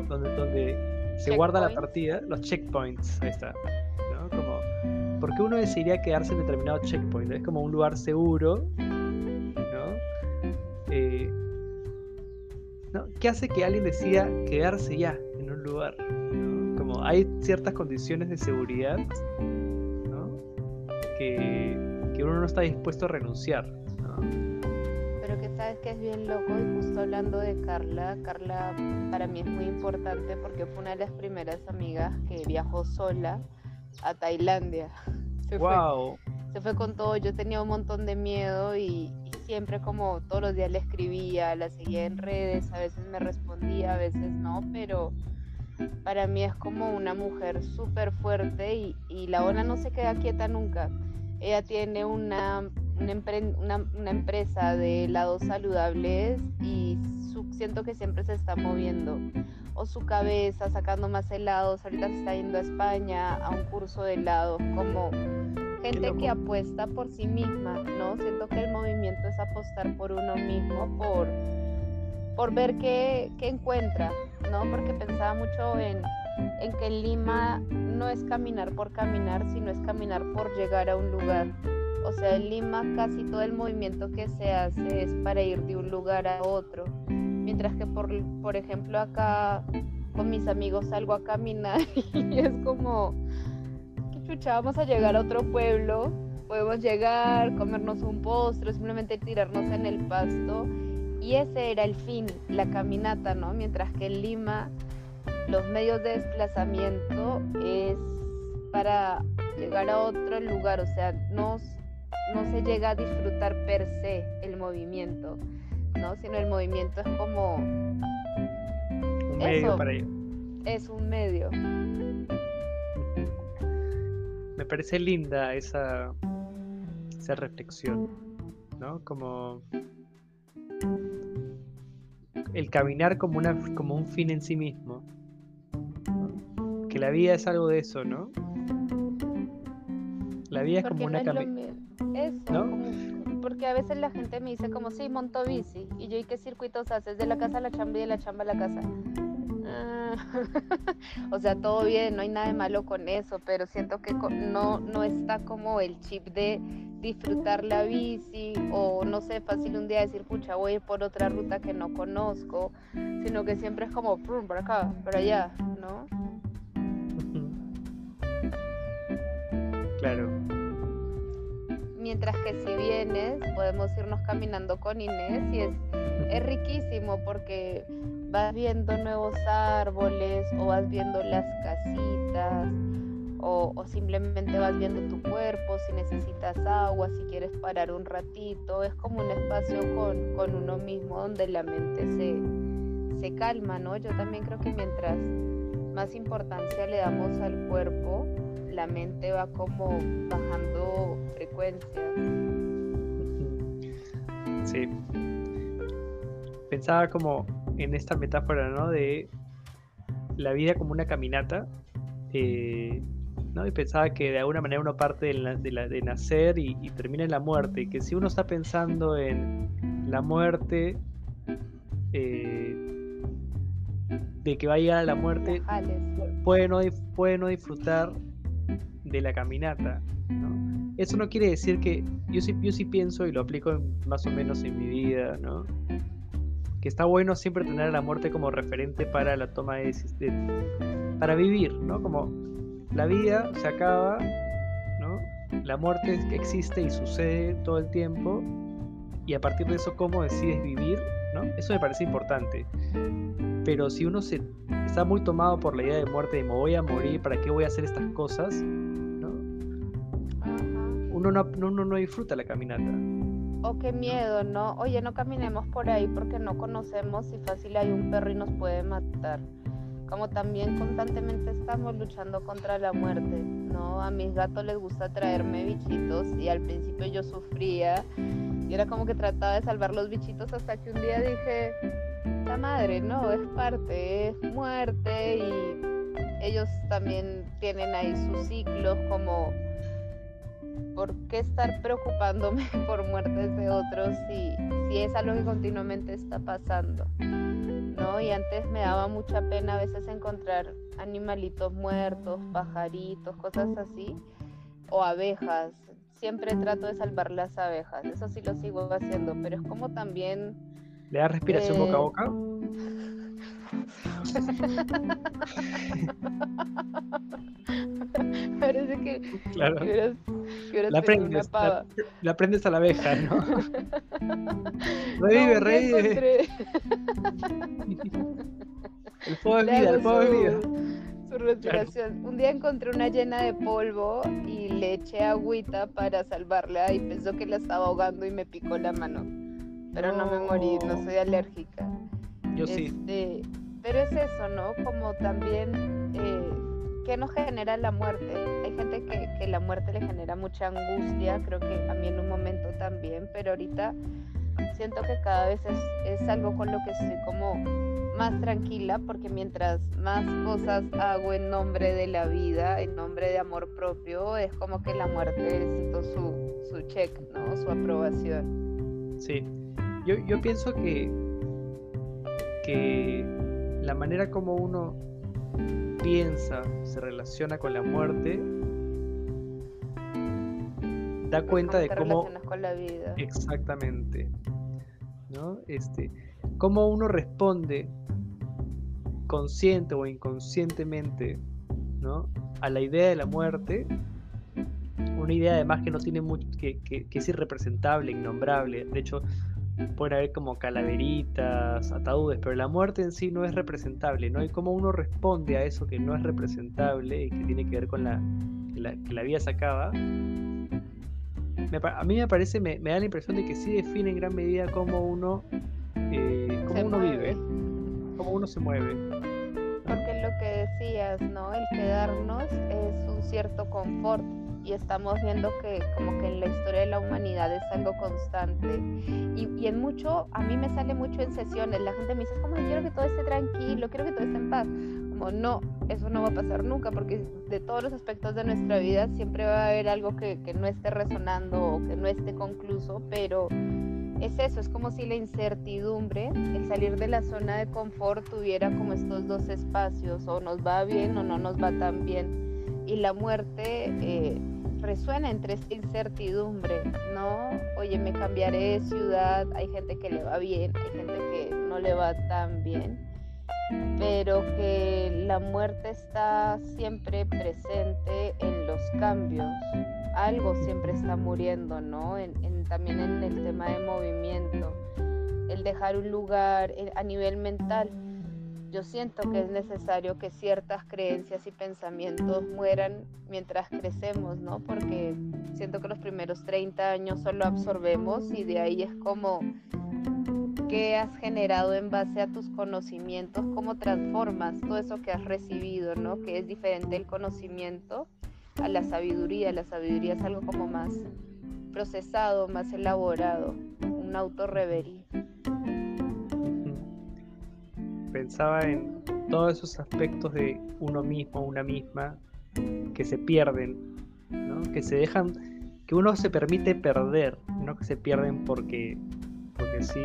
donde, donde se guarda la partida, los checkpoints, ahí está. Como, porque uno decidiría quedarse en determinado checkpoint? Es como un lugar seguro, ¿no? Eh, ¿no? ¿Qué hace que alguien decida quedarse ya en un lugar? Como hay ciertas condiciones de seguridad que, que, uno no está dispuesto a renunciar. ¿no? Pero que sabes que es bien loco y justo hablando de Carla, Carla para mí es muy importante porque fue una de las primeras amigas que viajó sola a Tailandia. Se wow. Fue, se fue con todo, yo tenía un montón de miedo y, siempre como todos los días le escribía, la seguía en redes, a veces me respondía, a veces no, pero para mí es como una mujer súper fuerte y, la ONA no se queda quieta nunca. Ella tiene una, una, empresa de helados saludables y siento que siempre se está moviendo. O su cabeza sacando más helados. Ahorita se está yendo a España a un curso de helados. Como gente que apuesta por sí misma, ¿no? Siento que el movimiento es apostar por uno mismo, por por ver qué, encuentra, ¿no? Porque pensaba mucho en, que en Lima no es caminar por caminar, sino es caminar por llegar a un lugar. O sea, en Lima casi todo el movimiento que se hace es para ir de un lugar a otro. Mientras que, por, por ejemplo, acá con mis amigos salgo a caminar y es como, ¿qué chucha? Vamos a llegar a otro pueblo, podemos llegar, comernos un postre, simplemente tirarnos en el pasto y ese era el fin, la caminata, ¿no? Mientras que en Lima los medios de desplazamiento es para llegar a otro lugar, o sea, no, no se llega a disfrutar per se el movimiento, ¿no? Sino el movimiento es como... Un medio para ello. Es un medio. Me parece linda esa, esa reflexión, ¿no? Como el caminar como, una, como un fin en sí mismo. Que la vida es algo de eso, ¿no? La vida es como una caminata. Porque a veces la gente me dice como, sí, monto bici. Y yo, ¿y qué circuitos haces? De la casa a la chamba y de la chamba a la casa. Ah, o sea, todo bien, no hay nada malo con eso, pero siento que no, no está como el chip de disfrutar la bici o no sé, fácil un día decir, pucha, voy a ir por otra ruta que no conozco, sino que siempre es como, por acá, por allá, ¿no? Claro. Mientras que si vienes, podemos irnos caminando con Inés y es, es riquísimo porque vas viendo nuevos árboles o vas viendo las casitas o, simplemente vas viendo tu cuerpo, si necesitas agua, si quieres parar un ratito, es como un espacio con, uno mismo donde la mente se, se calma, ¿no? Yo también creo que mientras más importancia le damos al cuerpo, la mente va como bajando frecuencias. Sí. Pensaba como en esta metáfora, ¿no? De la vida como una caminata. Eh, y pensaba que de alguna manera uno parte de, nacer y, termina en la muerte, y que si uno está pensando en la muerte, eh, de que va a llegar a la muerte, puede no, puede no disfrutar de la caminata. Eso no quiere decir que yo sí, yo sí pienso y lo aplico más o menos en mi vida, ¿no? que está bueno siempre tener a la muerte como referente para la toma de decisiones, para vivir, ¿no? Como la vida se acaba, ¿no? La muerte existe y sucede todo el tiempo. Y a partir de eso, ¿cómo decides vivir? ¿no? Eso me parece importante. Pero si uno se está muy tomado por la idea de muerte, de me voy a morir, ¿para qué voy a hacer estas cosas? ¿No? Uno, no, no disfruta la caminata. o qué miedo, ¿no? Oye, no caminemos por ahí porque no conocemos si fácil hay un perro y nos puede matar. Como también constantemente estamos luchando contra la muerte, ¿no? A mis gatos les gusta traerme bichitos y al principio yo sufría y era como que trataba de salvar los bichitos hasta que un día dije, la madre, no, es parte, es muerte y ellos también tienen ahí sus ciclos como ¿por qué estar preocupándome por muertes de otros si, si es algo que continuamente está pasando? ¿no? Y antes me daba mucha pena a veces encontrar animalitos muertos, pajaritos, cosas así, o abejas. Siempre trato de salvar las abejas, eso sí lo sigo haciendo, pero es como también... ¿Le da respiración boca a boca? Parece que, claro. la, aprendes, la, aprendes a la abeja, ¿no? revive, revive. el fuego es vida, el fuego es vida. Su respiración. Un día encontré una llena de polvo y le eché agüita para salvarla y pensó que la estaba ahogando y me picó la mano. Pero no, me morí, no soy alérgica. Yo sí. Pero es eso, ¿no? Como también, eh, ¿qué nos genera la muerte? Hay gente que, que, la muerte le genera mucha angustia, creo que a mí en un momento también, pero ahorita siento que cada vez es, es algo con lo que estoy como más tranquila, porque mientras más cosas hago en nombre de la vida, en nombre de amor propio, es como que la muerte necesito su, su check, ¿no? Su aprobación. Sí, yo, yo pienso que, que la manera como uno piensa, se relaciona con la muerte, da cuenta de cómo... Con la vida. Exactamente. ¿no? Este, cómo uno responde consciente o inconscientemente ¿no? a la idea de la muerte, una idea además que no tiene mucho, que, que, que es irrepresentable, innombrable. De hecho, pueden haber como calaveritas, ataúdes, pero la muerte en sí no es representable, ¿no? Y cómo uno responde a eso que no es representable y que tiene que ver con la, que la vida se acaba. a mí me parece, me, da la impresión de que sí define en gran medida cómo uno, eh, cómo uno vive, cómo uno se mueve. Porque lo que decías, ¿no? El quedarnos es un cierto confort y estamos viendo que como que en la historia de la humanidad es algo constante y, y, en mucho, a mí me sale mucho en sesiones, la gente me dice, como quiero que todo esté tranquilo, quiero que todo esté en paz, como no, eso no va a pasar nunca porque de todos los aspectos de nuestra vida siempre va a haber algo que, que no esté resonando o que no esté concluso, pero es eso, es como si la incertidumbre, el salir de la zona de confort tuviera como estos dos espacios, o nos va bien o no nos va tan bien. Y la muerte eh, resuena entre esta incertidumbre, ¿no? Oye, me cambiaré de ciudad, hay gente que le va bien, hay gente que no le va tan bien, pero que la muerte está siempre presente en los cambios, algo siempre está muriendo, ¿no? también en el tema de movimiento, el dejar un lugar eh, a nivel mental yo siento que es necesario que ciertas creencias y pensamientos mueran mientras crecemos, ¿no? Porque siento que los primeros 30 años solo absorbemos y de ahí es como qué has generado en base a tus conocimientos, cómo transformas todo eso que has recibido, ¿no? Que es diferente el conocimiento a la sabiduría. La sabiduría es algo como más procesado, más elaborado, un autorreverí pensaba en todos esos aspectos de uno mismo, una misma, que se pierden, que se dejan, que uno se permite perder, no que se pierden porque, porque sí,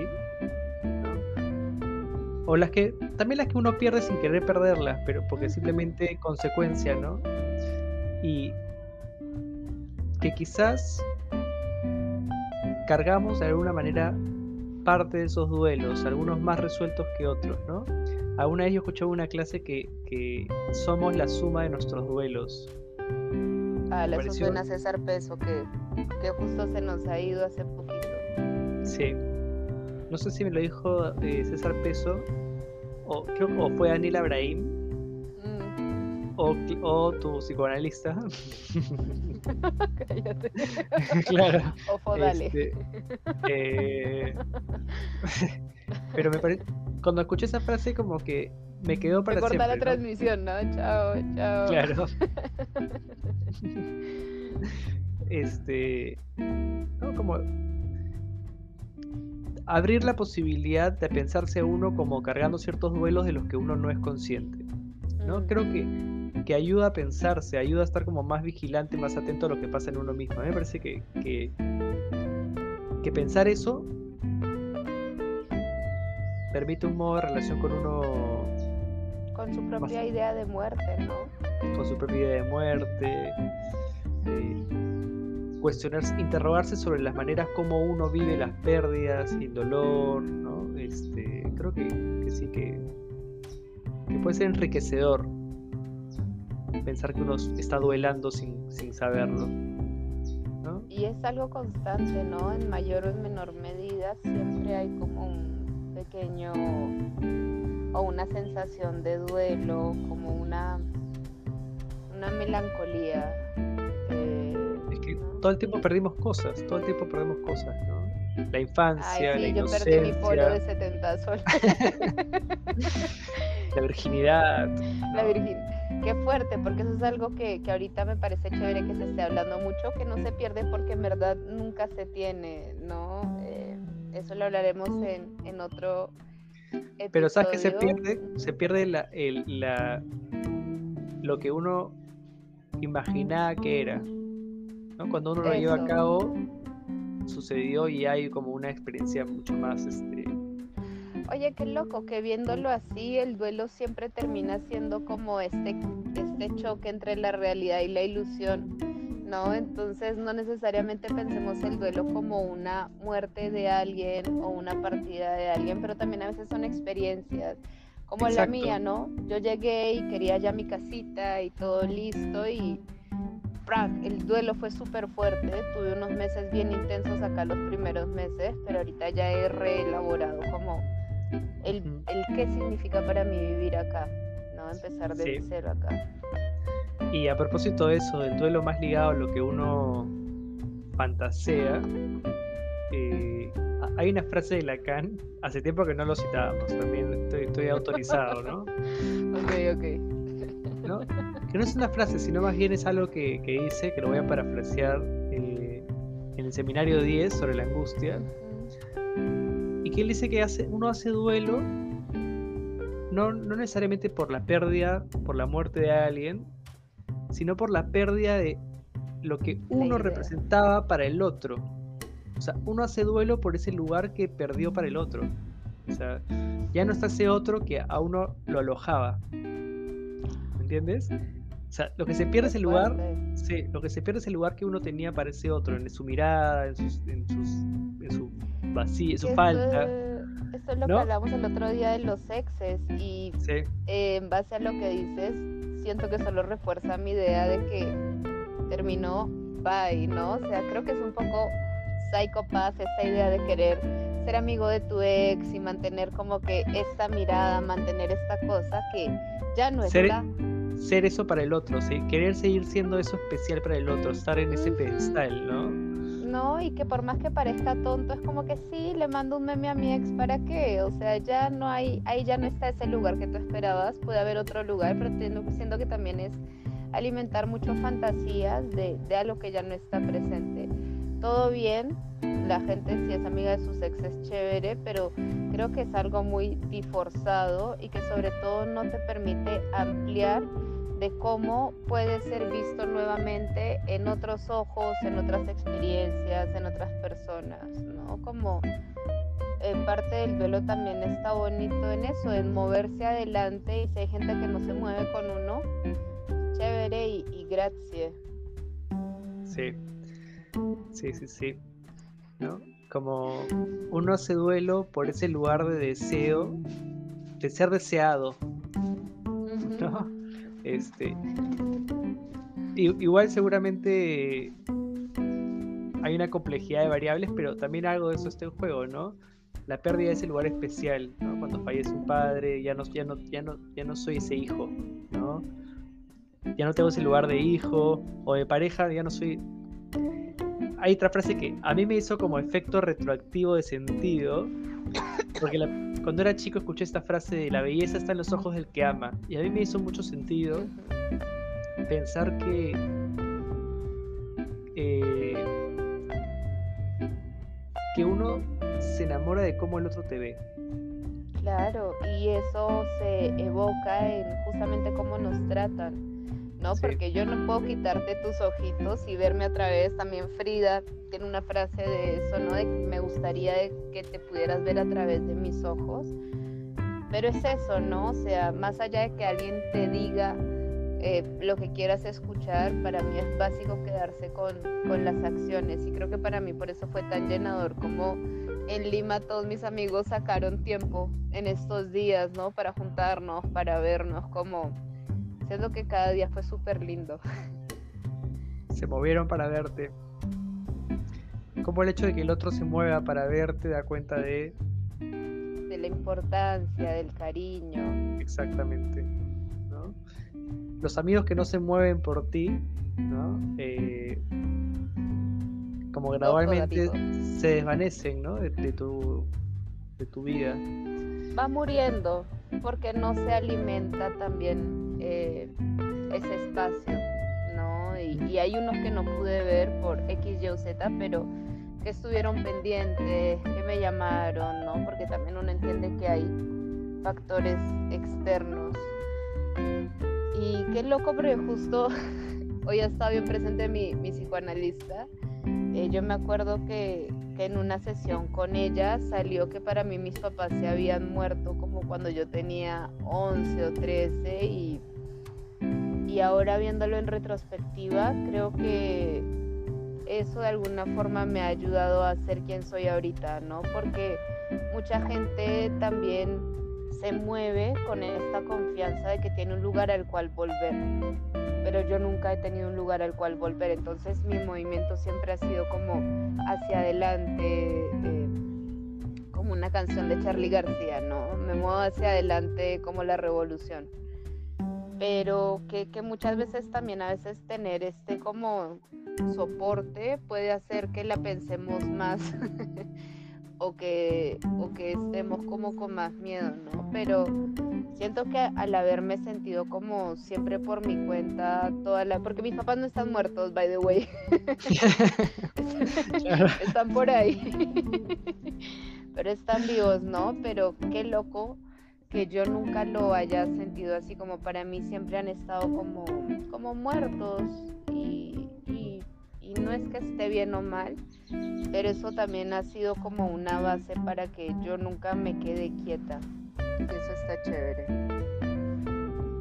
o las que, también las que uno pierde sin querer perderlas, pero porque simplemente consecuencia, ¿no? Y que quizás cargamos de alguna manera parte de esos duelos, algunos más resueltos que otros, ¿no? Alguna vez yo escuchaba una clase que, que somos la suma de nuestros duelos. Ah, la suena César Peso, que, que justo se nos ha ido hace poquito. Sí. No sé si me lo dijo eh, César Peso o, creo, o fue Daniel Abraham. Mm. o, o tu psicoanalista. Cállate. claro. Ofo, dale. Este, eh, pero me parece, cuando escuché esa frase como que me quedó para corta la transmisión, ¿no? Chao, chao. Claro. este, no, como abrir la posibilidad de pensarse a uno como cargando ciertos duelos de los que uno no es consciente. ¿no? Mm. Creo que, que ayuda a pensarse, ayuda a estar como más vigilante, más atento a lo que pasa en uno mismo. A mí me parece que, que, que pensar eso permite un modo de relación con uno, Con su propia Más- idea de muerte, ¿no? con su propia idea de muerte, eh, cuestionarse, interrogarse sobre las maneras como uno vive las pérdidas sin dolor, ¿no? Este, creo que, que sí que, que puede ser enriquecedor pensar que uno está duelando sin, sin saberlo. ¿no? Y es algo constante, ¿no? En mayor o en menor medida siempre hay como un pequeño o una sensación de duelo, como una, una melancolía. eh, Es que todo el tiempo perdimos cosas, todo el tiempo perdemos cosas, ¿no? La infancia, Ay, la sí, yo perdí mi polo de inocencia, 70 soles. la virginidad. La. Qué fuerte, porque eso es algo que, que ahorita me parece chévere que se esté hablando mucho, que no se pierde porque en verdad nunca se tiene, ¿no? Eso lo hablaremos en, en otro episodio. Pero ¿sabes qué se pierde? Se pierde la, el- la, lo que uno imaginaba que era. ¿no? Cuando uno lo lleva a cabo, sucedió y hay como una experiencia mucho más... Este, Oye, qué loco, que viéndolo así, el duelo siempre termina siendo como este, este choque entre la realidad y la ilusión, ¿no? Entonces no necesariamente pensemos el duelo como una muerte de alguien o una partida de alguien, pero también a veces son experiencias, como la mía, ¿no? Yo llegué y quería ya mi casita y todo listo y el duelo fue súper fuerte, tuve unos meses bien intensos acá los primeros meses, pero ahorita ya he reelaborado como el, el qué significa para mí vivir acá, ¿no? Empezar desde Sí. cero acá. Y a propósito de eso, del duelo más ligado a lo que uno fantasea, eh, hay una frase de Lacan, hace tiempo que no lo citábamos, también estoy, estoy autorizado, ¿no? Ok, ok. ¿no? Que no es una frase, sino más bien es algo que, que dice, que lo voy a parafrasear eh, en el seminario 10 sobre la angustia, y que él dice que hace, uno hace duelo no, no necesariamente por la pérdida, por la muerte de alguien, sino por la pérdida de lo que uno representaba para el otro. O sea, uno hace duelo por ese lugar que perdió para el otro. O sea, ya no está ese otro que a uno lo alojaba. ¿Me entiendes? O sea, lo que se pierde es el lugar. Sí, lo que se pierde es el lugar que uno tenía para ese otro, en su mirada, en, sus, en, sus, en su vacío, en su falta. Esto es lo ¿no? que hablamos el otro día de los exes y Sí, eh, en base a lo que dices, siento que solo refuerza mi idea de que terminó bye, ¿no? O sea, creo que es un poco psicópata esta idea de querer ser amigo de tu ex y mantener como que esta mirada, mantener esta cosa que ya no Ser- está. ser eso para el otro, ¿sí? querer seguir siendo eso especial para el otro, estar en ese pedestal, ¿no? No, y que por más que parezca tonto, es como que sí, le mando un meme a mi ex, ¿para qué? O sea, ya no hay, ahí ya no está ese lugar que tú esperabas, puede haber otro lugar, pero siento que también es alimentar mucho fantasías de, de algo que ya no está presente. Todo bien, la gente si es amiga de sus ex es chévere, pero creo que es algo muy diforzado y que sobre todo no te permite ampliar de cómo puede ser visto nuevamente en otros ojos, en otras experiencias, en otras personas, ¿no? Como en parte del duelo también está bonito en eso, en moverse adelante y si hay gente que no se mueve con uno, chévere y, y grazie. Sí, sí, sí, sí. ¿No? Como uno hace duelo por ese lugar de deseo, de ser deseado. ¿no? Este, igual seguramente hay una complejidad de variables, pero también algo de eso está en juego, ¿no? La pérdida de ese lugar especial, ¿no? Cuando fallece un padre, ya no, ya no, ya no, ya no soy ese hijo, ¿no? ya no tengo ese lugar de hijo o de pareja, ya no soy... Hay otra frase que a mí me hizo como efecto retroactivo de sentido, porque cuando era chico escuché esta frase de la belleza está en los ojos del que ama, y a mí me hizo mucho sentido pensar que... Eh, que uno se enamora de cómo el otro te ve. Claro, y eso se evoca en justamente cómo nos tratan, ¿no? Porque yo no puedo quitarte tus ojitos y verme a través. También Frida tiene una frase de eso, ¿no? De que me gustaría que te pudieras ver a través de mis ojos. Pero es eso, ¿no? O sea, más allá de que alguien te diga eh, lo que quieras escuchar, para mí es básico quedarse con, con las acciones. Y creo que para mí por eso fue tan llenador como en Lima todos mis amigos sacaron tiempo en estos días, ¿no? Para juntarnos, para vernos, como siento que cada día fue súper lindo. Se movieron para verte. Como el hecho de que el otro se mueva para verte da cuenta de... De la importancia, del cariño. Exactamente. ¿no? Los amigos que no se mueven por ti, ¿no? Eh, como gradualmente se desvanecen, ¿no? De, tu, de tu vida. Va muriendo porque no se alimenta también eh, ese espacio, ¿no? Y, hay unos que no pude ver por X, Y o Z, pero que estuvieron pendientes, que me llamaron, ¿no? Porque también uno entiende que hay factores externos. Y qué loco, pero justo hoy ha estado bien presente mi, mi psicoanalista eh, yo me acuerdo que, en una sesión con ella salió que para mí mis papás se habían muerto como cuando yo tenía 11 o 13 y, y ahora viéndolo en retrospectiva creo que eso de alguna forma me ha ayudado a ser quien soy ahorita, ¿no? Porque mucha gente también se mueve con esta confianza de que tiene un lugar al cual volver pero yo nunca he tenido un lugar al cual volver, entonces mi movimiento siempre ha sido como hacia adelante, eh, como una canción de Charlie García, ¿no? Me muevo hacia adelante como la revolución. Pero que, que muchas veces también a veces tener este como soporte puede hacer que la pensemos más o que, o que estemos como con más miedo, ¿no? Pero siento que al haberme sentido como siempre por mi cuenta, toda la... Porque mis papás no están muertos, by the way. están por ahí. Pero están vivos, ¿no? Pero qué loco que yo nunca lo haya sentido así como para mí siempre han estado como, como muertos y, y, y no es que esté bien o mal, pero eso también ha sido como una base para que yo nunca me quede quieta. Y eso está chévere.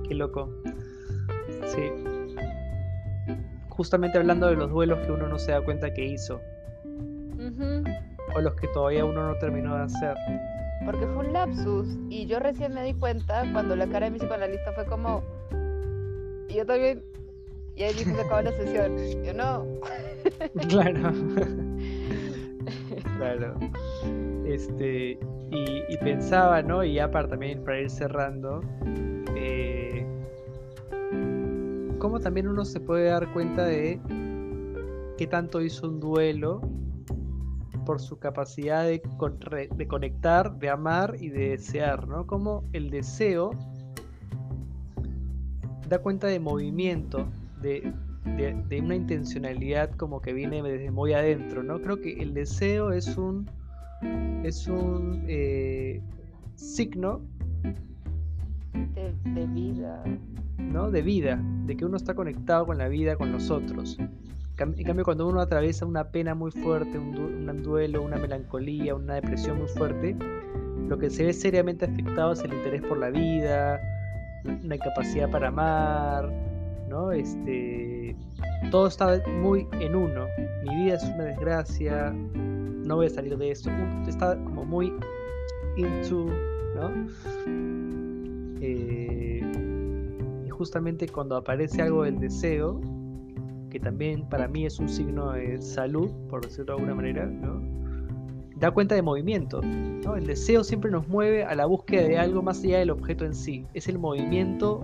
Qué loco. Sí. Justamente hablando de los duelos que uno no se da cuenta que hizo. O los que todavía uno no terminó de hacer. Porque fue un lapsus. Y yo recién me di cuenta cuando la cara de mi psicoanalista fue como. Y yo también. Y ahí dijo se acabó la sesión. Yo no. Claro. claro. Este, y, pensaba, ¿no? Y ya para también para ir cerrando, eh, cómo también uno se puede dar cuenta de qué tanto hizo un duelo por su capacidad de, de conectar, de amar y de desear, ¿no? Como el deseo da cuenta de movimiento, de, de, una intencionalidad como que viene desde muy adentro, ¿no? Creo que el deseo es un, es un eh, signo de, vida. ¿no? De vida, de que uno está conectado con la vida, con los otros. En cambio, cuando uno atraviesa una pena muy fuerte, un, un duelo, una melancolía, una depresión muy fuerte, lo que se ve seriamente afectado es el interés por la vida, una incapacidad para amar, ¿no? Este, todo está muy en uno. Mi vida es una desgracia, no voy a salir de esto. Está como muy into, ¿no? Eh, y justamente cuando aparece algo del deseo, que también para mí es un signo de salud, por decirlo de alguna manera, ¿no? da cuenta de movimiento. ¿no? El deseo siempre nos mueve a la búsqueda de algo más allá del objeto en sí. Es el movimiento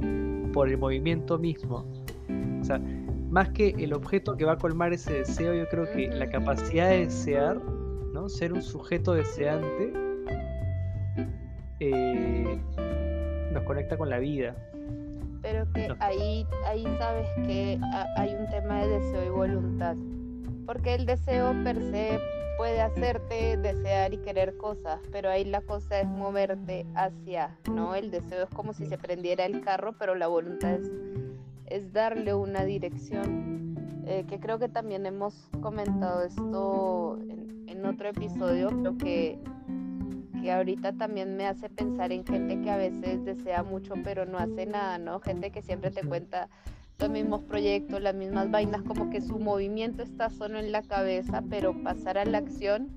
por el movimiento mismo. O sea, más que el objeto que va a colmar ese deseo, yo creo que la capacidad de desear, ¿no? Ser un sujeto deseante eh, nos conecta con la vida. Pero que ahí, ahí sabes que hay un tema de deseo y voluntad. Porque el deseo per se puede hacerte desear y querer cosas, pero ahí la cosa es moverte hacia, ¿no? El deseo es como si se prendiera el carro, pero la voluntad es, es darle una dirección. Eh, que creo que también hemos comentado esto en, en otro episodio, creo que que ahorita también me hace pensar en gente que a veces desea mucho pero no hace nada, ¿no? Gente que siempre te cuenta los mismos proyectos, las mismas vainas, como que su movimiento está solo en la cabeza, pero pasar a la acción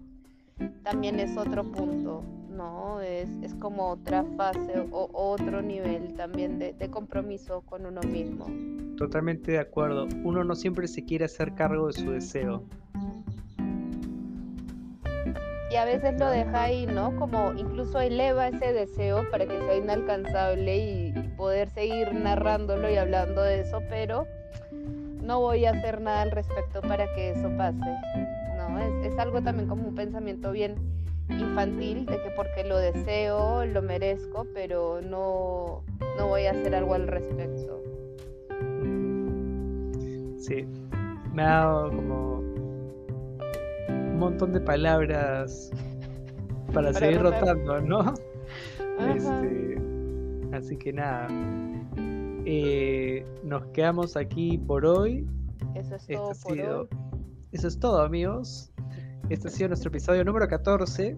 también es otro punto, ¿no? Es, es como otra fase o otro nivel también de, de compromiso con uno mismo. Totalmente de acuerdo. Uno no siempre se quiere hacer cargo de su deseo y a veces lo deja ahí, ¿no? Como incluso eleva ese deseo para que sea inalcanzable y, poder seguir narrándolo y hablando de eso, pero no voy a hacer nada al respecto para que eso pase, ¿no? Es, es algo también como un pensamiento bien infantil de que porque lo deseo, lo merezco, pero no, no voy a hacer algo al respecto. Sí, me ha dado como un montón de palabras para, seguir rotando, ¿no? Este, así que nada. Eh, nos quedamos aquí por hoy. Eso es todo por hoy. Eso es todo, amigos. Este ha sido nuestro episodio número 14.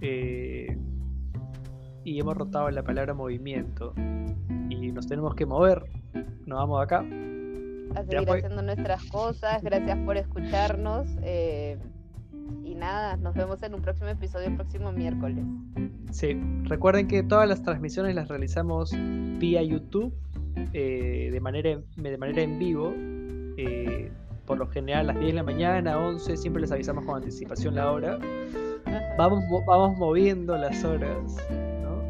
Eh, y hemos rotado la palabra movimiento. Y nos tenemos que mover. Nos vamos de acá a seguir haciendo nuestras cosas. Gracias por escucharnos. Eh, nada, nos vemos en un próximo episodio el próximo miércoles. Sí, recuerden que todas las transmisiones las realizamos vía YouTube eh, de, manera, de manera en vivo. Eh, por lo general a las 10 de la mañana, 11, siempre les avisamos con anticipación la hora. Vamos, vamos moviendo las horas. ¿no?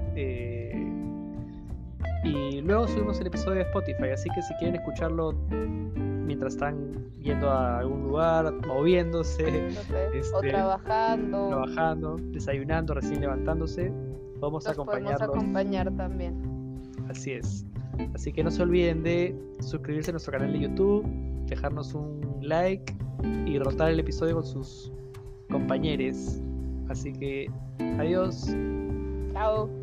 Y luego subimos el episodio de Spotify, así que si quieren escucharlo mientras están yendo a algún lugar, moviéndose, este, o trabajando, trabajando, desayunando, recién levantándose, vamos a acompañarlos. acompañar también. Así es. Así que no se olviden de suscribirse a nuestro canal de YouTube, dejarnos un like y rotar el episodio con sus compañeros. Así que adiós. Chao.